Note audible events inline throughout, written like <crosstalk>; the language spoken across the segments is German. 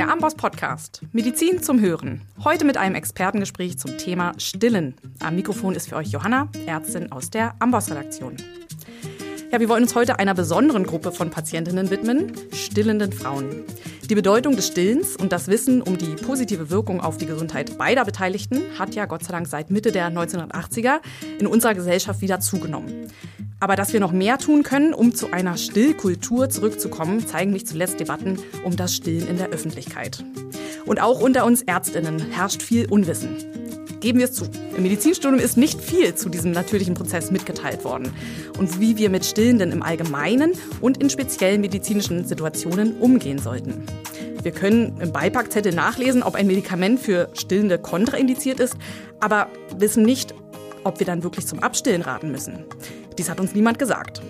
Der Amboss Podcast. Medizin zum Hören. Heute mit einem Expertengespräch zum Thema Stillen. Am Mikrofon ist für euch Johanna, Ärztin aus der Amboss-Redaktion. Ja, wir wollen uns heute einer besonderen Gruppe von Patientinnen widmen, stillenden Frauen. Die Bedeutung des Stillens und das Wissen um die positive Wirkung auf die Gesundheit beider Beteiligten hat ja Gott sei Dank seit Mitte der 1980er in unserer Gesellschaft wieder zugenommen. Aber dass wir noch mehr tun können, um zu einer Stillkultur zurückzukommen, zeigen nicht zuletzt Debatten um das Stillen in der Öffentlichkeit. Und auch unter uns Ärztinnen herrscht viel Unwissen. Geben wir es zu. Im Medizinstudium ist nicht viel zu diesem natürlichen Prozess mitgeteilt worden und wie wir mit Stillenden im Allgemeinen und in speziellen medizinischen Situationen umgehen sollten. Wir können im Beipackzettel nachlesen, ob ein Medikament für Stillende kontraindiziert ist, aber wissen nicht, ob wir dann wirklich zum Abstillen raten müssen. Dies hat uns niemand gesagt.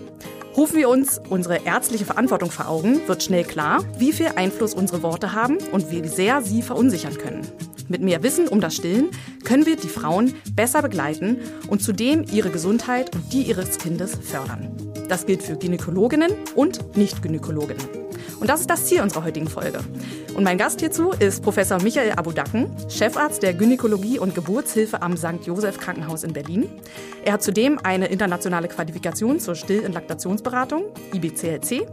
Rufen wir uns unsere ärztliche Verantwortung vor Augen, wird schnell klar, wie viel Einfluss unsere Worte haben und wie sehr sie verunsichern können. Mit mehr Wissen um das Stillen können wir die Frauen besser begleiten und zudem ihre Gesundheit und die ihres Kindes fördern. Das gilt für Gynäkologinnen und Nicht-Gynäkologinnen. Und das ist das Ziel unserer heutigen Folge. Und mein Gast hierzu ist Professor Michael Abudaken, Chefarzt der Gynäkologie und Geburtshilfe am St. Joseph Krankenhaus in Berlin. Er hat zudem eine internationale Qualifikation zur Still- und Laktationsberatung, IBCLC,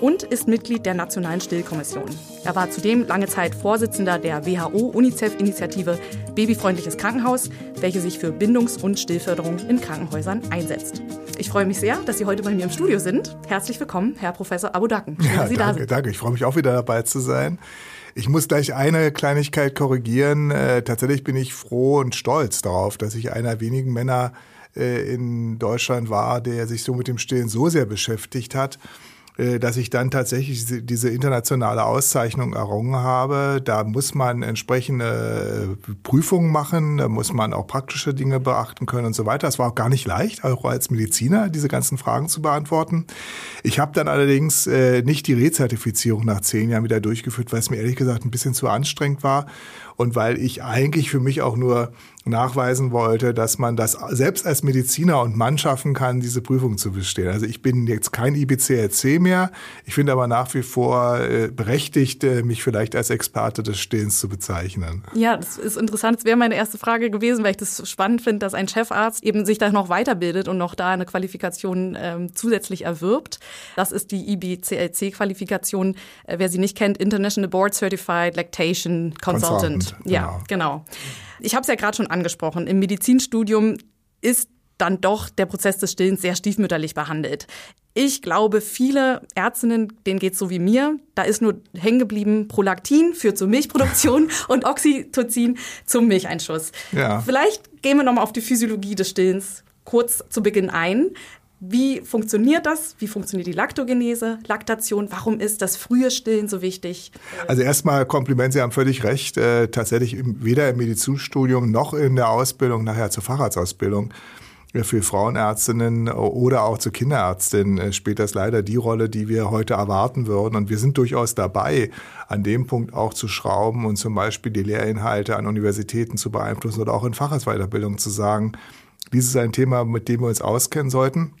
und ist Mitglied der Nationalen Stillkommission. Er war zudem lange Zeit Vorsitzender der WHO-UNICEF-Initiative Babyfreundliches Krankenhaus, welche sich für Bindungs- und Stillförderung in Krankenhäusern einsetzt. Ich freue mich sehr, dass Sie heute bei mir im Studio sind. Herzlich willkommen, Herr Professor Abudaken. Schön, ja, Sie danke, da sind. danke. Ich freue mich auch wieder dabei zu sein. Ich muss gleich eine Kleinigkeit korrigieren. Äh, tatsächlich bin ich froh und stolz darauf, dass ich einer wenigen Männer äh, in Deutschland war, der sich so mit dem Stillen so sehr beschäftigt hat. Äh, dass ich dann tatsächlich diese internationale Auszeichnung errungen habe. Da muss man entsprechende äh, Prüfungen machen, da muss man auch praktische Dinge beachten können und so weiter. Es war auch gar nicht leicht, auch als Mediziner diese ganzen Fragen zu beantworten. Ich habe dann allerdings äh, nicht die Rezertifizierung nach zehn Jahren wieder durchgeführt, weil es mir ehrlich gesagt ein bisschen zu anstrengend war und weil ich eigentlich für mich auch nur nachweisen wollte, dass man das selbst als Mediziner und Mann schaffen kann, diese Prüfung zu bestehen. Also ich bin jetzt kein IBCLC mehr. Ich finde aber nach wie vor äh, berechtigt, äh, mich vielleicht als Experte des Stehens zu bezeichnen. Ja, das ist interessant. Das wäre meine erste Frage gewesen, weil ich das spannend finde, dass ein Chefarzt eben sich da noch weiterbildet und noch da eine Qualifikation ähm, zusätzlich erwirbt. Das ist die IBCLC-Qualifikation. Äh, wer sie nicht kennt, International Board Certified Lactation Consultant. Consultant. Ja, genau. Ich habe es ja gerade schon angesprochen. Im Medizinstudium ist dann doch der Prozess des Stillens sehr stiefmütterlich behandelt. Ich glaube, viele Ärztinnen, denen geht es so wie mir, da ist nur hängen geblieben, Prolaktin führt zur Milchproduktion <laughs> und Oxytocin zum Milcheinschuss. Ja. Vielleicht gehen wir nochmal auf die Physiologie des Stillens kurz zu Beginn ein. Wie funktioniert das? Wie funktioniert die Laktogenese, Laktation? Warum ist das frühe Stillen so wichtig? Also erstmal Kompliment, Sie haben völlig recht. Äh, tatsächlich weder im Medizinstudium noch in der Ausbildung, nachher zur Facharztausbildung äh, für Frauenärztinnen oder auch zur Kinderärztin äh, spielt das leider die Rolle, die wir heute erwarten würden. Und wir sind durchaus dabei, an dem Punkt auch zu schrauben und zum Beispiel die Lehrinhalte an Universitäten zu beeinflussen oder auch in Facharztweiterbildung zu sagen, dies ist ein Thema, mit dem wir uns auskennen sollten.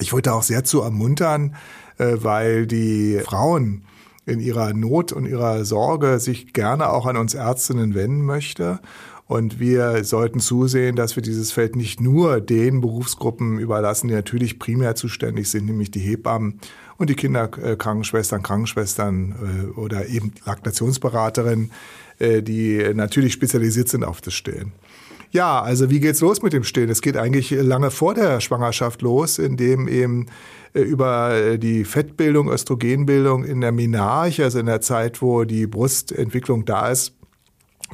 Ich wollte auch sehr zu ermuntern, äh, weil die Frauen in ihrer Not und ihrer Sorge sich gerne auch an uns Ärztinnen wenden möchte. Und wir sollten zusehen, dass wir dieses Feld nicht nur den Berufsgruppen überlassen, die natürlich primär zuständig sind, nämlich die Hebammen und die Kinderkrankenschwestern, Krankenschwestern äh, oder eben Laktationsberaterinnen, äh, die natürlich spezialisiert sind auf das Stillen. Ja, also wie geht's los mit dem Stillen? Es geht eigentlich lange vor der Schwangerschaft los, indem eben äh, über äh, die Fettbildung, Östrogenbildung in der Menarche, also in der Zeit, wo die Brustentwicklung da ist,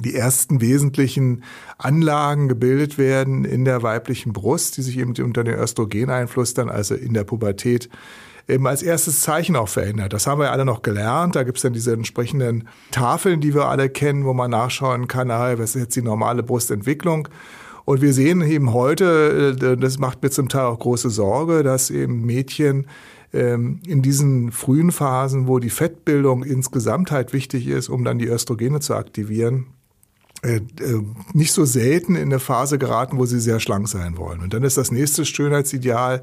die ersten wesentlichen Anlagen gebildet werden in der weiblichen Brust, die sich eben unter den Östrogeneinfluss dann also in der Pubertät eben als erstes Zeichen auch verändert. Das haben wir alle noch gelernt. Da gibt es dann diese entsprechenden Tafeln, die wir alle kennen, wo man nachschauen kann, was ist jetzt die normale Brustentwicklung. Und wir sehen eben heute, äh, das macht mir zum Teil auch große Sorge, dass eben Mädchen ähm, in diesen frühen Phasen, wo die Fettbildung insgesamt halt wichtig ist, um dann die Östrogene zu aktivieren, nicht so selten in eine Phase geraten, wo sie sehr schlank sein wollen. Und dann ist das nächste Schönheitsideal,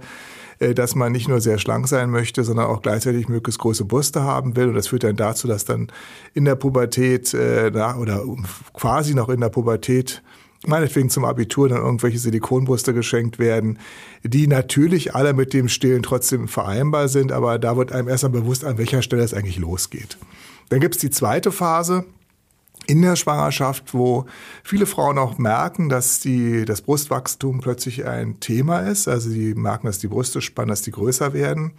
äh, dass man nicht nur sehr schlank sein möchte, sondern auch gleichzeitig möglichst große Brüste haben will. Und das führt dann dazu, dass dann in der Pubertät oder quasi noch in der Pubertät meinetwegen zum Abitur dann irgendwelche Silikonbrüste geschenkt werden, die natürlich alle mit dem Stillen trotzdem vereinbar sind, aber da wird einem erst einmal bewusst, an welcher Stelle es eigentlich losgeht. Dann gibt es die zweite Phase, in der Schwangerschaft, wo viele Frauen auch merken, dass die, das Brustwachstum plötzlich ein Thema ist. Also sie merken, dass die Brüste spannen, dass die größer werden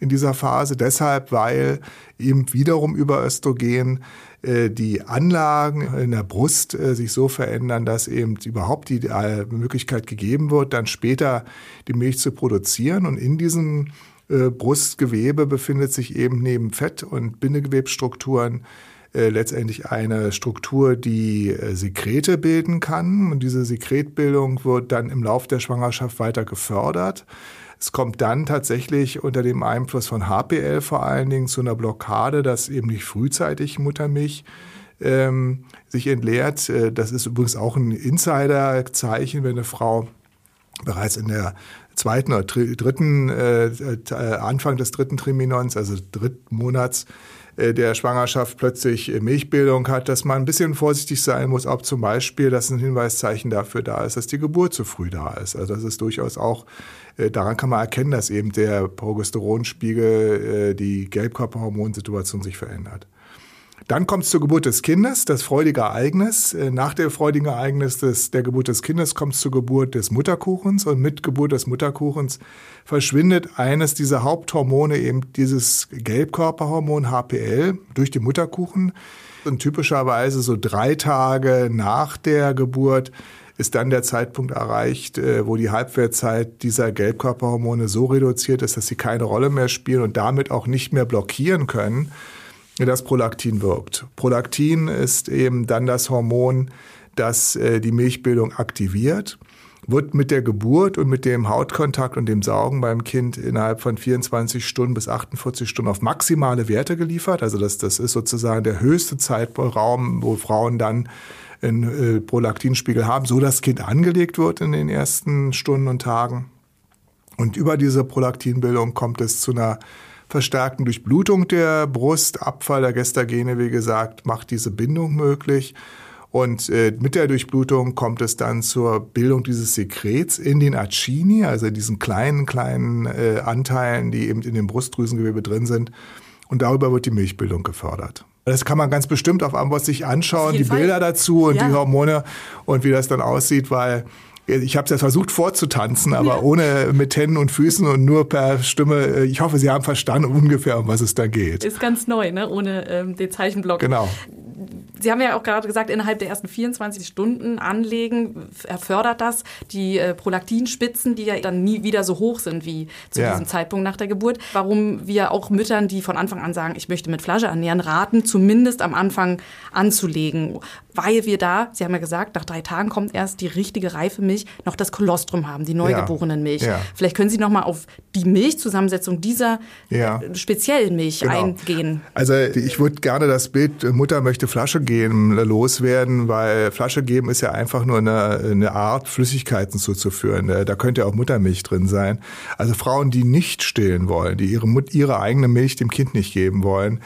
in dieser Phase. Deshalb, weil eben wiederum über Östrogen äh, die Anlagen in der Brust äh, sich so verändern, dass eben überhaupt die äh, Möglichkeit gegeben wird, dann später die Milch zu produzieren. Und in diesem äh, Brustgewebe befindet sich eben neben Fett- und Bindegewebsstrukturen äh, letztendlich eine Struktur, die äh, Sekrete bilden kann. Und diese Sekretbildung wird dann im Laufe der Schwangerschaft weiter gefördert. Es kommt dann tatsächlich unter dem Einfluss von HPL vor allen Dingen zu einer Blockade, dass eben nicht frühzeitig Muttermilch ähm, sich entleert. Äh, das ist übrigens auch ein Insiderzeichen, wenn eine Frau bereits in der zweiten oder dritten, äh, Anfang des dritten Triminons, also dritten Monats, äh, der Schwangerschaft plötzlich äh, Milchbildung hat, dass man ein bisschen vorsichtig sein muss, ob zum Beispiel das ein Hinweiszeichen dafür da ist, dass die Geburt zu früh da ist. Also das ist durchaus auch, äh, daran kann man erkennen, dass eben der Progesteronspiegel, die Gelbkörperhormonsituation sich verändert. Dann kommt es zur Geburt des Kindes, das freudige Ereignis. Äh, nach dem freudigen Ereignis des, der Geburt des Kindes kommt es zur Geburt des Mutterkuchens und mit Geburt des Mutterkuchens verschwindet eines dieser Haupthormone, eben dieses Gelbkörperhormon HPL, durch den Mutterkuchen. Und typischerweise so drei Tage nach der Geburt ist dann der Zeitpunkt erreicht, äh, wo die Halbwertzeit dieser Gelbkörperhormone so reduziert ist, dass sie keine Rolle mehr spielen und damit auch nicht mehr blockieren können das Prolaktin wirkt. Prolaktin ist eben dann das Hormon, das äh, die Milchbildung aktiviert, wird mit der Geburt und mit dem Hautkontakt und dem Saugen beim Kind innerhalb von 24 Stunden bis 48 Stunden auf maximale Werte geliefert. Also das, das ist sozusagen der höchste Zeitraum, wo Frauen dann einen äh, Prolaktinspiegel haben, so das Kind angelegt wird in den ersten Stunden und Tagen. Und über diese Prolaktinbildung kommt es zu einer verstärkten Durchblutung der Brust, Abfall der Gestagene, wie gesagt, macht diese Bindung möglich. Und äh, mit der Durchblutung kommt es dann zur Bildung dieses Sekrets in den Acini, also in diesen kleinen, kleinen äh, Anteilen, die eben in dem Brustdrüsengewebe drin sind. Und darüber wird die Milchbildung gefördert. Das kann man ganz bestimmt auf Amboss sich anschauen, die Fall. Bilder dazu und ja. die Hormone und wie das dann aussieht, weil ich habe es ja versucht vorzutanzen, aber ohne mit Händen und Füßen und nur per Stimme. Ich hoffe, Sie haben verstanden ungefähr, um was es da geht. Ist ganz neu, ne? ohne ähm, den Zeichenblock. Genau. Sie haben ja auch gerade gesagt, innerhalb der ersten 24 Stunden anlegen, erfördert das die äh, Prolaktinspitzen, die ja dann nie wieder so hoch sind wie zu ja. diesem Zeitpunkt nach der Geburt. Warum wir auch Müttern, die von Anfang an sagen, ich möchte mit Flasche ernähren, raten, zumindest am Anfang anzulegen. Weil wir da, Sie haben ja gesagt, nach drei Tagen kommt erst die richtige reife Milch, noch das Kolostrum haben, die neugeborenen Milch. Ja. Vielleicht können Sie noch mal auf die Milchzusammensetzung dieser ja. speziellen Milch genau. eingehen. Also ich würde gerne das Bild Mutter möchte Flasche geben loswerden, weil Flasche geben ist ja einfach nur eine, eine Art, Flüssigkeiten zuzuführen. Da könnte ja auch Muttermilch drin sein. Also Frauen, die nicht stillen wollen, die ihre, ihre eigene Milch dem Kind nicht geben wollen,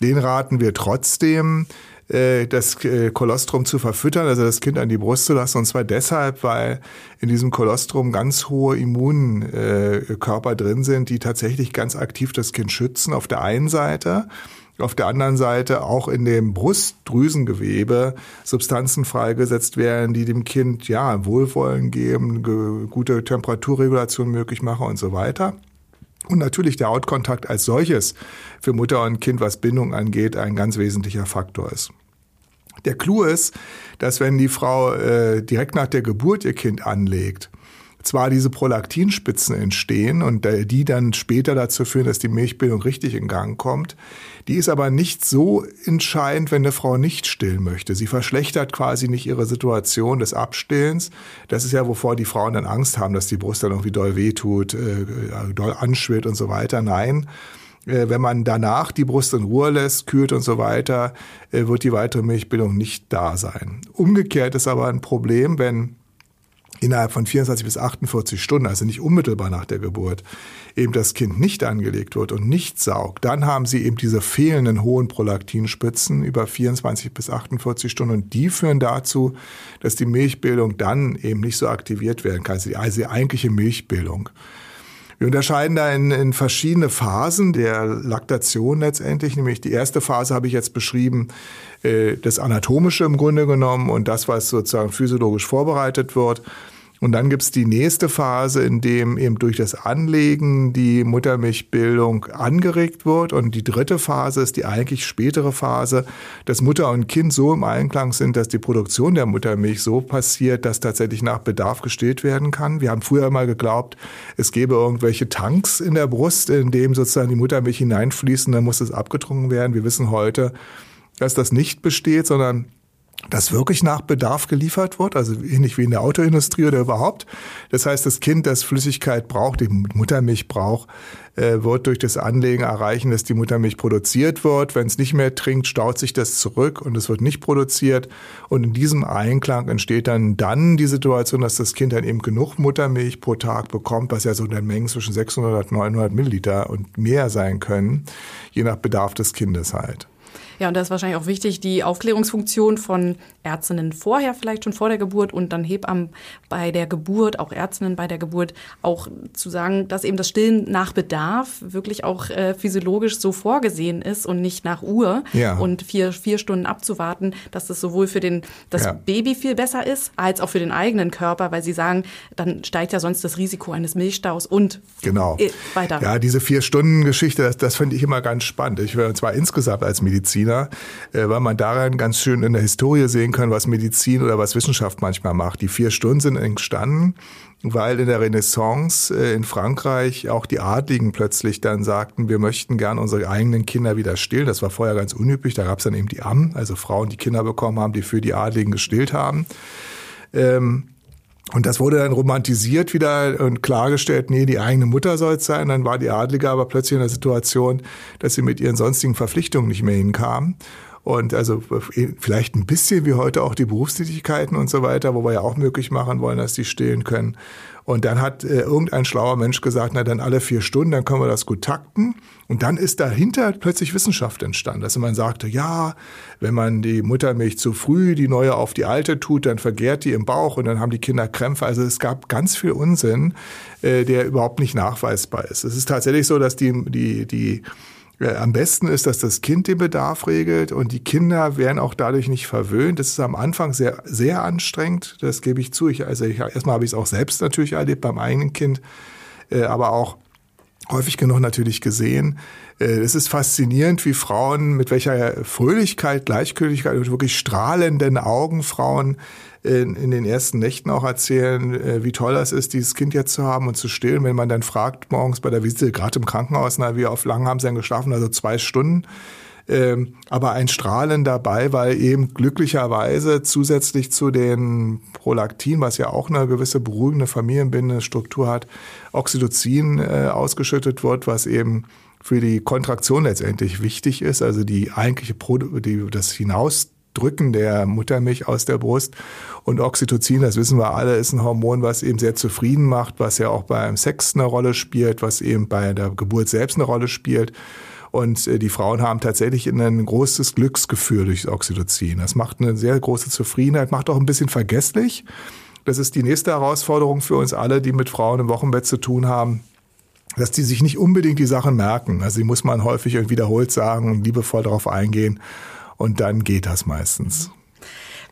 den raten wir trotzdem, äh, das äh, Kolostrum zu verfüttern, also das Kind an die Brust zu lassen. Und zwar deshalb, weil in diesem Kolostrum ganz hohe Immunkörper drin sind, die tatsächlich ganz aktiv das Kind schützen. Auf der einen Seite auf der anderen Seite auch in dem Brustdrüsengewebe Substanzen freigesetzt werden, die dem Kind ja Wohlwollen geben, gute Temperaturregulation möglich machen und so weiter. Und natürlich der Hautkontakt als solches für Mutter und Kind, was Bindung angeht, ein ganz wesentlicher Faktor ist. Der Clou ist, dass wenn die Frau äh, direkt nach der Geburt ihr Kind anlegt, zwar diese Prolaktinspitzen entstehen und die dann später dazu führen, dass die Milchbildung richtig in Gang kommt. Die ist aber nicht so entscheidend, wenn eine Frau nicht stillen möchte. Sie verschlechtert quasi nicht ihre Situation des Abstillens. Das ist ja, wovor die Frauen dann Angst haben, dass die Brust dann irgendwie doll wehtut, äh, doll anschwillt und so weiter. Nein. äh, wenn man danach die Brust in Ruhe lässt, kühlt und so weiter, äh, wird die weitere Milchbildung nicht da sein. Umgekehrt ist aber ein Problem, wenn innerhalb von 24 bis 48 Stunden, also nicht unmittelbar nach der Geburt, eben das Kind nicht angelegt wird und nicht saugt, dann haben sie eben diese fehlenden hohen Prolaktinspitzen über 24 bis 48 Stunden und die führen dazu, dass die Milchbildung dann eben nicht so aktiviert werden kann, also die, also die eigentliche Milchbildung. Wir unterscheiden da in, in verschiedene Phasen der Laktation letztendlich. Nämlich die erste Phase habe ich jetzt beschrieben, äh, das Anatomische im Grunde genommen und das, was sozusagen physiologisch vorbereitet wird. Und dann gibt es die nächste Phase, in dem eben durch das Anlegen die Muttermilchbildung angeregt wird. Und die dritte Phase ist die eigentlich spätere Phase, dass Mutter und Kind so im Einklang sind, dass die Produktion der Muttermilch so passiert, dass tatsächlich nach Bedarf gestillt werden kann. Wir haben früher mal geglaubt, es gäbe irgendwelche Tanks in der Brust, in dem sozusagen die Muttermilch hineinfließen, dann muss es abgetrunken werden. Wir wissen heute, dass das nicht besteht, sondern dass wirklich nach Bedarf geliefert wird, also ähnlich wie in der Autoindustrie oder überhaupt. Das heißt, das Kind, das Flüssigkeit braucht, die Muttermilch braucht, äh, wird durch das Anlegen erreichen, dass die Muttermilch produziert wird. Wenn es nicht mehr trinkt, staut sich das zurück und es wird nicht produziert. Und in diesem Einklang entsteht dann dann die Situation, dass das Kind dann eben genug Muttermilch pro Tag bekommt, was ja so in der Menge zwischen 600 und 900 Milliliter und mehr sein können, je nach Bedarf des Kindes halt. Ja, und da ist wahrscheinlich auch wichtig, die Aufklärungsfunktion von Ärztinnen vorher, vielleicht schon vor der Geburt und dann Hebammen bei der Geburt, auch Ärztinnen bei der Geburt, auch zu sagen, dass eben das Stillen nach Bedarf wirklich auch äh, physiologisch so vorgesehen ist und nicht nach Uhr ja. und vier, vier Stunden abzuwarten, dass das sowohl für den, das ja. Baby viel besser ist, als auch für den eigenen Körper, weil sie sagen, dann steigt ja sonst das Risiko eines Milchstaus und genau. weiter. Ja, diese vier Stunden Geschichte, das, das finde ich immer ganz spannend. Ich und zwar insgesamt als Mediziner Mediziner, äh, weil man daran ganz schön in der Historie sehen kann, was Medizin oder was Wissenschaft manchmal macht. Die vier Stunden sind entstanden, weil in der Renaissance äh, in Frankreich auch die Adligen plötzlich dann sagten, wir möchten gern unsere eigenen Kinder wieder stillen. Das war vorher ganz unüblich. Da gab es dann eben die Ammen, also Frauen, die Kinder bekommen haben, die für die Adligen gestillt haben. Ähm, und das wurde dann romantisiert wieder und klargestellt, nee, die eigene Mutter soll es sein. Dann war die Adlige aber plötzlich in der Situation, dass sie mit ihren sonstigen Verpflichtungen nicht mehr hinkam. Und also vielleicht ein bisschen wie heute auch die Berufstätigkeiten und so weiter, wo wir ja auch möglich machen wollen, dass die stillen können. Und dann hat äh, irgendein schlauer Mensch gesagt, na dann alle vier Stunden, dann können wir das gut takten. Und dann ist dahinter plötzlich Wissenschaft entstanden. dass man sagte, ja, wenn man die Muttermilch zu früh, die neue auf die alte tut, dann vergärt die im Bauch und dann haben die Kinder Krämpfe. Also es gab ganz viel Unsinn, äh, der überhaupt nicht nachweisbar ist. Es ist tatsächlich so, dass die, die, die am besten ist, dass das Kind den Bedarf regelt und die Kinder werden auch dadurch nicht verwöhnt. Das ist am Anfang sehr, sehr anstrengend. Das gebe ich zu. Ich, also ich, erstmal habe ich es auch selbst natürlich erlebt beim eigenen Kind, äh, aber auch häufig genug natürlich gesehen. Äh, es ist faszinierend, wie Frauen mit welcher Fröhlichkeit, Gleichgültigkeit und wirklich strahlenden Augen Frauen in, in den ersten Nächten auch erzählen, äh, wie toll das ist, dieses Kind jetzt zu haben und zu stillen. Wenn man dann fragt morgens bei der Visite, gerade im Krankenhaus, na, wie oft lang haben sie denn geschlafen? Also zwei Stunden. Ähm, aber ein Strahlen dabei, weil eben glücklicherweise zusätzlich zu den Prolaktin, was ja auch eine gewisse beruhigende familienbindende Struktur hat, Oxytocin äh, ausgeschüttet wird, was eben für die Kontraktion letztendlich wichtig ist, also die eigentliche Pro die, das hinaus Drücken der Muttermilch aus der Brust. Und Oxytocin, das wissen wir alle, ist ein Hormon, was eben sehr zufrieden macht, was ja auch beim Sex eine Rolle spielt, was eben bei der Geburt selbst eine Rolle spielt. Und äh, die Frauen haben tatsächlich ein großes Glücksgefühl durch Oxytocin. Das macht eine sehr große Zufriedenheit, macht auch ein bisschen vergesslich. Das ist die nächste Herausforderung für uns alle, die mit Frauen im Wochenbett zu tun haben dass die sich nicht unbedingt die Sachen merken. Also die muss man häufig wiederholt sagen und liebevoll darauf eingehen und dann geht das meistens.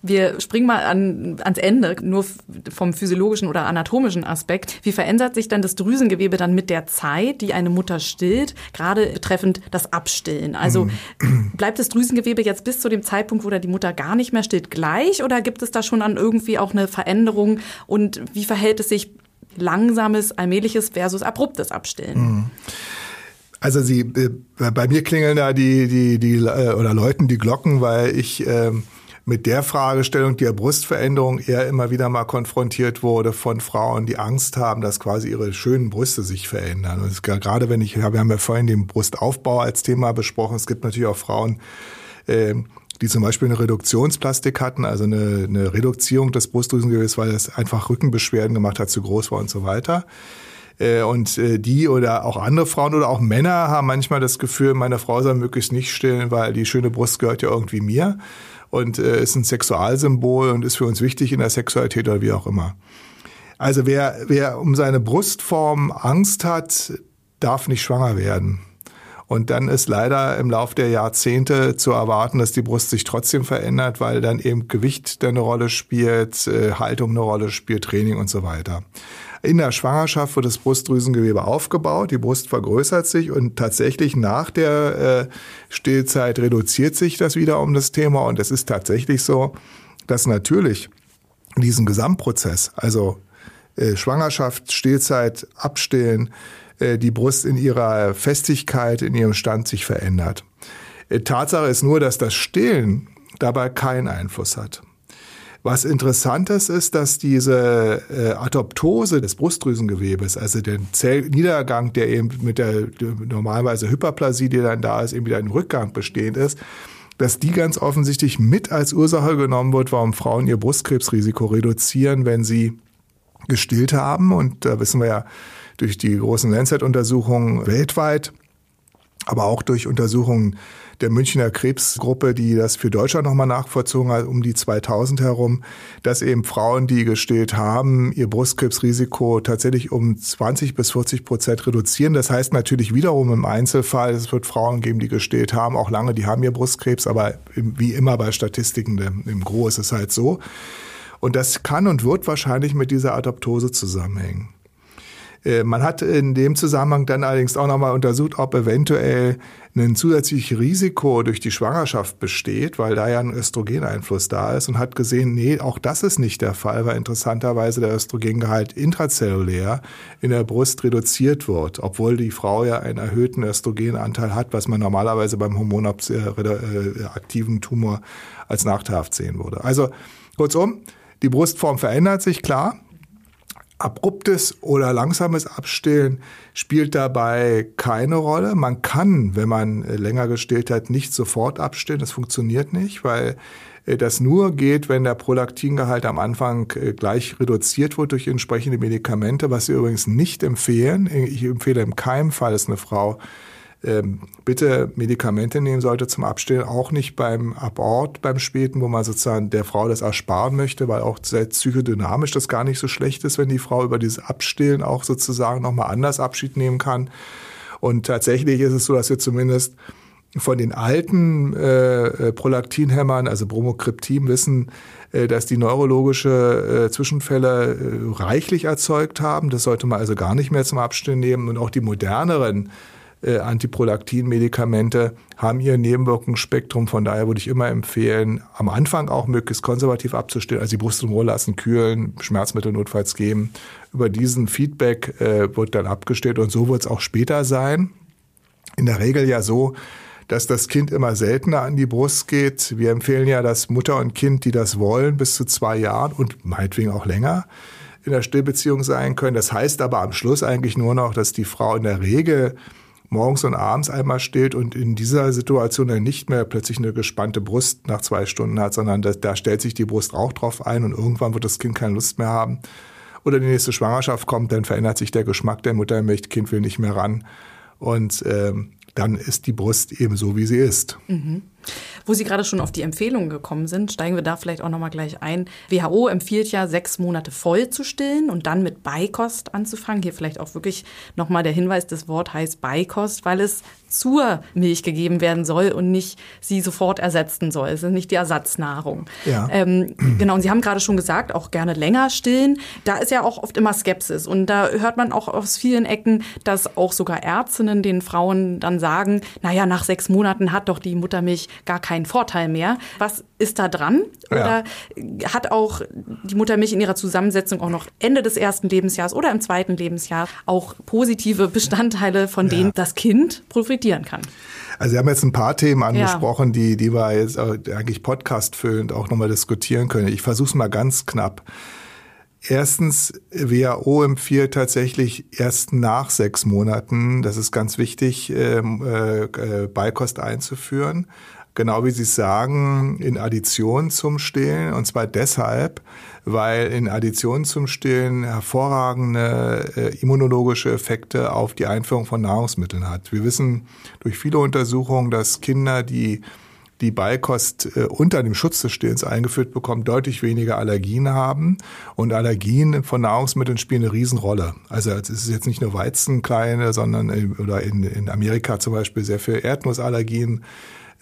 Wir springen mal an, ans Ende, nur vom physiologischen oder anatomischen Aspekt. Wie verändert sich dann das Drüsengewebe dann mit der Zeit, die eine Mutter stillt, gerade betreffend das Abstillen? Also mhm. <clears throat> bleibt das Drüsengewebe jetzt bis zu dem Zeitpunkt, wo da die Mutter gar nicht mehr stillt, gleich oder gibt es da schon dann irgendwie auch eine Veränderung? Und wie verhält es sich langsames, allmähliches versus abruptes Abstillen? Mhm. Also sie, äh, bei mir klingeln da die, die, die, äh, oder läuten die Glocken, weil ich, äh, mit der Fragestellung der Brustveränderung eher immer wieder mal konfrontiert wurde von Frauen, die Angst haben, dass quasi ihre schönen Brüste sich verändern. Und gerade wenn ich, wir haben ja vorhin den Brustaufbau als Thema besprochen, es gibt natürlich auch Frauen, äh, die zum Beispiel eine Reduktionsplastik hatten, also eine, eine Reduzierung des Brustdrüsengewebes, weil es einfach Rückenbeschwerden gemacht hat, zu groß war und so weiter. Äh, und äh, die oder auch andere Frauen oder auch Männer haben manchmal das Gefühl, meine Frau soll möglichst nicht stillen, weil die schöne Brust gehört ja irgendwie mir und äh, ist ein Sexualsymbol und ist für uns wichtig in der Sexualität oder wie auch immer. Also wer, wer um seine Brustform Angst hat, darf nicht schwanger werden. Und dann ist leider im Laufe der Jahrzehnte zu erwarten, dass die Brust sich trotzdem verändert, weil dann eben Gewicht eine Rolle spielt, Haltung eine Rolle spielt, Training und so weiter. In der Schwangerschaft wird das Brustdrüsengewebe aufgebaut, die Brust vergrößert sich und tatsächlich nach der äh, Stillzeit reduziert sich das wieder um das Thema und es ist tatsächlich so, dass natürlich diesen Gesamtprozess, also äh, Schwangerschaft, Stillzeit, Abstillen, äh, die Brust in ihrer Festigkeit, in ihrem Stand sich verändert. Äh, Tatsache ist nur, dass das Stillen dabei keinen Einfluss hat. Was interessant ist, dass diese äh, Adoptose des Brustdrüsengewebes, also den Zellniedergang, der eben mit der normalerweise Hyperplasie, die dann da ist, eben wieder im Rückgang bestehend ist, dass die ganz offensichtlich mit als Ursache genommen wird, warum Frauen ihr Brustkrebsrisiko reduzieren, wenn sie gestillt haben. Und da wissen wir ja durch die großen Lancet-Untersuchungen weltweit, aber auch durch Untersuchungen der Münchner Krebsgruppe, die das für Deutschland nochmal nachvollzogen hat, um die 2000 herum, dass eben Frauen, die gestillt haben, ihr Brustkrebsrisiko tatsächlich um 20 bis 40 Prozent reduzieren. Das heißt natürlich wiederum im Einzelfall, es wird Frauen geben, die gestillt haben, auch lange, die haben ihr Brustkrebs, aber wie immer bei Statistiken im Gro ist es halt so. Und das kann und wird wahrscheinlich mit dieser Adoptose zusammenhängen. Äh, man hat in dem Zusammenhang dann allerdings auch nochmal untersucht, ob eventuell ein zusätzliches Risiko durch die Schwangerschaft besteht, weil da ja ein Östrogeneinfluss da ist und hat gesehen, nee, auch das ist nicht der Fall, weil interessanterweise der Östrogengehalt intrazellulär in der Brust reduziert wird, obwohl die Frau ja einen erhöhten Östrogenanteil hat, was man normalerweise beim hormonaktiven Tumor als nachteilhaft sehen würde. Also kurzum, die Brustform verändert sich, klar abruptes oder langsames Abstillen spielt dabei keine Rolle. Man kann, wenn man äh, länger gestillt hat, nicht sofort abstillen. Das funktioniert nicht, weil äh, das nur geht, wenn der Prolaktingehalt am Anfang äh, gleich reduziert wird durch entsprechende Medikamente, was wir übrigens nicht empfehlen. Ich empfehle im keinem Fall, dass eine Frau bitte Medikamente nehmen sollte zum Abstillen, auch nicht beim Abort, beim Späten, wo man sozusagen der Frau das ersparen möchte, weil auch psychodynamisch das gar nicht so schlecht ist, wenn die Frau über dieses Abstillen auch sozusagen nochmal anders Abschied nehmen kann. Und tatsächlich ist es so, dass wir zumindest von den alten äh, Prolaktinhämmern, also Bromokriptin, wissen, äh, dass die neurologische äh, Zwischenfälle äh, reichlich erzeugt haben. Das sollte man also gar nicht mehr zum Abstillen nehmen. Und auch die moderneren äh, Antiprolaktin-Medikamente haben ihr Nebenwirkungsspektrum. Von daher würde ich immer empfehlen, am Anfang auch möglichst konservativ abzustellen, also die Brust in Ruhe lassen, kühlen, Schmerzmittel notfalls geben. Über diesen Feedback äh, wird dann abgestellt und so wird es auch später sein. In der Regel ja so, dass das Kind immer seltener an die Brust geht. Wir empfehlen ja, dass Mutter und Kind, die das wollen, bis zu zwei Jahren und meinetwegen auch länger in der Stillbeziehung sein können. Das heißt aber am Schluss eigentlich nur noch, dass die Frau in der Regel morgens und abends einmal stillt und in dieser Situation dann nicht mehr plötzlich eine gespannte Brust nach zwei Stunden hat, sondern da, da stellt sich die Brust auch drauf ein und irgendwann wird das Kind keine Lust mehr haben. Oder die nächste Schwangerschaft kommt, dann verändert sich der Geschmack der Muttermilch, Kind will nicht mehr ran. Und ähm, dann ist die Brust eben so, wie sie ist. Mhm. Wo Sie gerade schon auf die Empfehlungen gekommen sind, steigen wir da vielleicht auch nochmal gleich ein. WHO empfiehlt ja, sechs Monate voll zu stillen und dann mit Beikost anzufangen. Hier vielleicht auch wirklich nochmal der Hinweis, das Wort heißt Beikost, weil es zur Milch gegeben werden soll und nicht sie sofort ersetzen soll. Es ist nicht die Ersatznahrung. Ja. Ähm, genau, und Sie haben gerade schon gesagt, auch gerne länger stillen. Da ist ja auch oft immer Skepsis. Und da hört man auch aus vielen Ecken, dass auch sogar Ärztinnen den Frauen dann sagen, naja, nach sechs Monaten hat doch die Muttermilch gar keinen Vorteil mehr. Was ist da dran? Oder ja. hat auch die Muttermilch in ihrer Zusammensetzung auch noch Ende des ersten Lebensjahres oder im zweiten Lebensjahr auch positive Bestandteile, von denen ja. das Kind profitieren kann? Also Sie haben jetzt ein paar Themen angesprochen, ja. die, die wir jetzt eigentlich podcastfüllend auch nochmal diskutieren können. Ich versuche es mal ganz knapp. Erstens, WHO empfiehlt tatsächlich erst nach sechs Monaten, das ist ganz wichtig, ähm, äh, äh, Beikost einzuführen. Genau wie Sie sagen, in Addition zum Stillen. Und zwar deshalb, weil in Addition zum Stillen hervorragende äh, immunologische Effekte auf die Einführung von Nahrungsmitteln hat. Wir wissen durch viele Untersuchungen, dass Kinder, die die Beikost äh, unter dem Schutz des Stillens eingeführt bekommen, deutlich weniger Allergien haben. Und Allergien von Nahrungsmitteln spielen eine Riesenrolle. Also es ist jetzt nicht nur Weizen kleine, sondern in, oder in, in Amerika zum Beispiel sehr viel Erdnussallergien.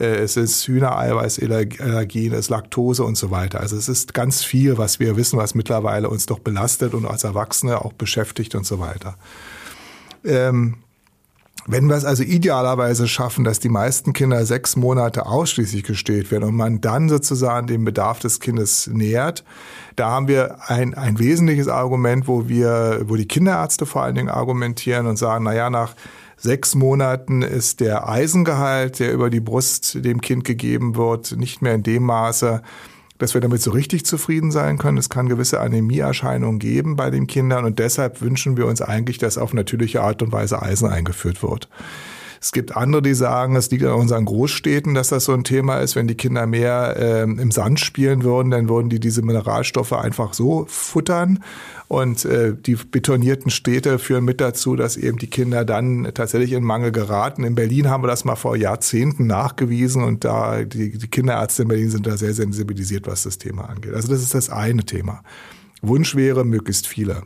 Äh, es ist Hühnereiweißallergien, es ist Laktose und so weiter. Also es ist ganz viel, was wir wissen, was mittlerweile uns doch belastet und als Erwachsene auch beschäftigt und so weiter. Ähm, wenn wir es also idealerweise schaffen, dass die meisten Kinder sechs Monate ausschließlich gestillt werden und man dann sozusagen den Bedarf des Kindes nähert, da haben wir ein, ein wesentliches Argument, wo wir, wo die Kinderärzte vor allen Dingen argumentieren und sagen, na ja, nach sechs Monaten ist der Eisengehalt, der über die Brust dem Kind gegeben wird, nicht mehr in dem Maße, dass wir damit so richtig zufrieden sein können. Es kann gewisse Anämieerscheinungen geben bei den Kindern und deshalb wünschen wir uns eigentlich, dass auf natürliche Art und Weise Eisen eingeführt wird. Es gibt andere, die sagen, es liegt an unseren Großstädten, dass das so ein Thema ist. Wenn die Kinder mehr äh, im Sand spielen würden, dann würden die diese Mineralstoffe einfach so futtern. Und äh, die betonierten Städte führen mit dazu, dass eben die Kinder dann tatsächlich in Mangel geraten. In Berlin haben wir das mal vor Jahrzehnten nachgewiesen und da die, die Kinderärzte in Berlin sind da sehr sensibilisiert, was das Thema angeht. Also das ist das eine Thema. Wunsch wäre möglichst viele.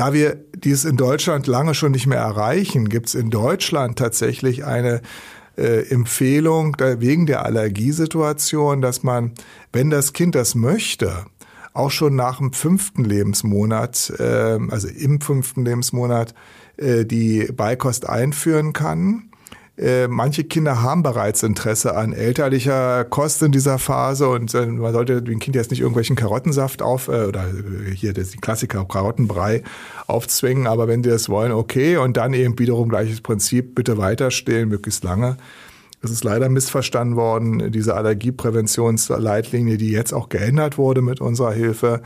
Da wir dies in Deutschland lange schon nicht mehr erreichen, gibt es in Deutschland tatsächlich eine äh, Empfehlung da, wegen der Allergiesituation, dass man, wenn das Kind das möchte, auch schon nach dem fünften Lebensmonat, äh, also im fünften Lebensmonat, äh, die Beikost einführen kann. Äh, manche Kinder haben bereits Interesse an elterlicher Kost in dieser Phase und äh, man sollte dem Kind jetzt nicht irgendwelchen Karottensaft auf äh, oder hier das die Klassiker Karottenbrei aufzwingen, aber wenn die das wollen, okay und dann eben wiederum gleiches Prinzip, bitte weiter stillen, möglichst lange. Es ist leider missverstanden worden, diese Allergiepräventionsleitlinie, die jetzt auch geändert wurde mit unserer Hilfe.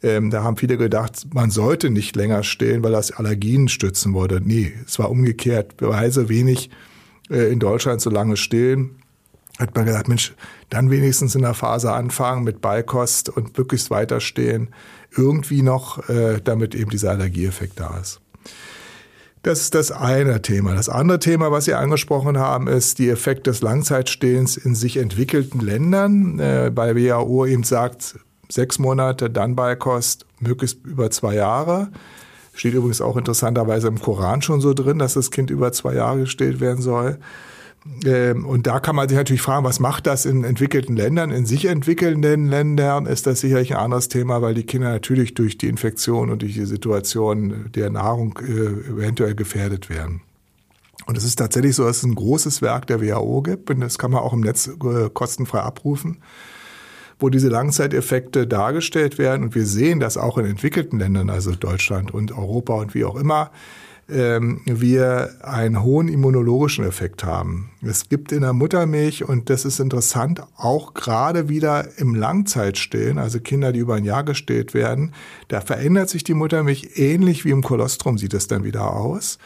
Ähm, da haben viele gedacht, man sollte nicht länger stillen, weil das Allergien stützen würde. Nee, es war umgekehrt. Weise wenig äh, in Deutschland so lange stillen, hat man gesagt, Mensch, dann wenigstens in der Phase anfangen mit Beikost und möglichst weiter stehen, irgendwie noch, äh, damit eben dieser Allergieeffekt da ist. Das ist das eine Thema. Das andere Thema, was Sie angesprochen haben, ist die Effekt des Langzeitstillens in sich entwickelten Ländern. Äh, bei WHO eben sagt, sechs Monate, dann Beikost, möglichst über zwei Jahre. Steht übrigens auch interessanterweise im Koran schon so drin, dass das Kind über zwei Jahre gestillt werden soll. Ähm, und da kann man sich natürlich fragen, was macht das in entwickelten Ländern? In sich entwickelnden Ländern ist das sicherlich ein anderes Thema, weil die Kinder natürlich durch die Infektion und durch die Situation der Nahrung äh, eventuell gefährdet werden. Und es ist tatsächlich so, dass es ein großes Werk der WHO gibt und das kann man auch im Netz äh, kostenfrei abrufen wo diese Langzeiteffekte dargestellt werden. Und wir sehen das auch in entwickelten Ländern, also Deutschland und Europa und wie auch immer, ähm, wir einen hohen immunologischen Effekt haben. Es gibt in der Muttermilch, und das ist interessant, auch gerade wieder im Langzeitstillen, also Kinder, die über ein Jahr gestillt werden, da verändert sich die Muttermilch ähnlich wie im Kolostrum sieht es dann wieder aus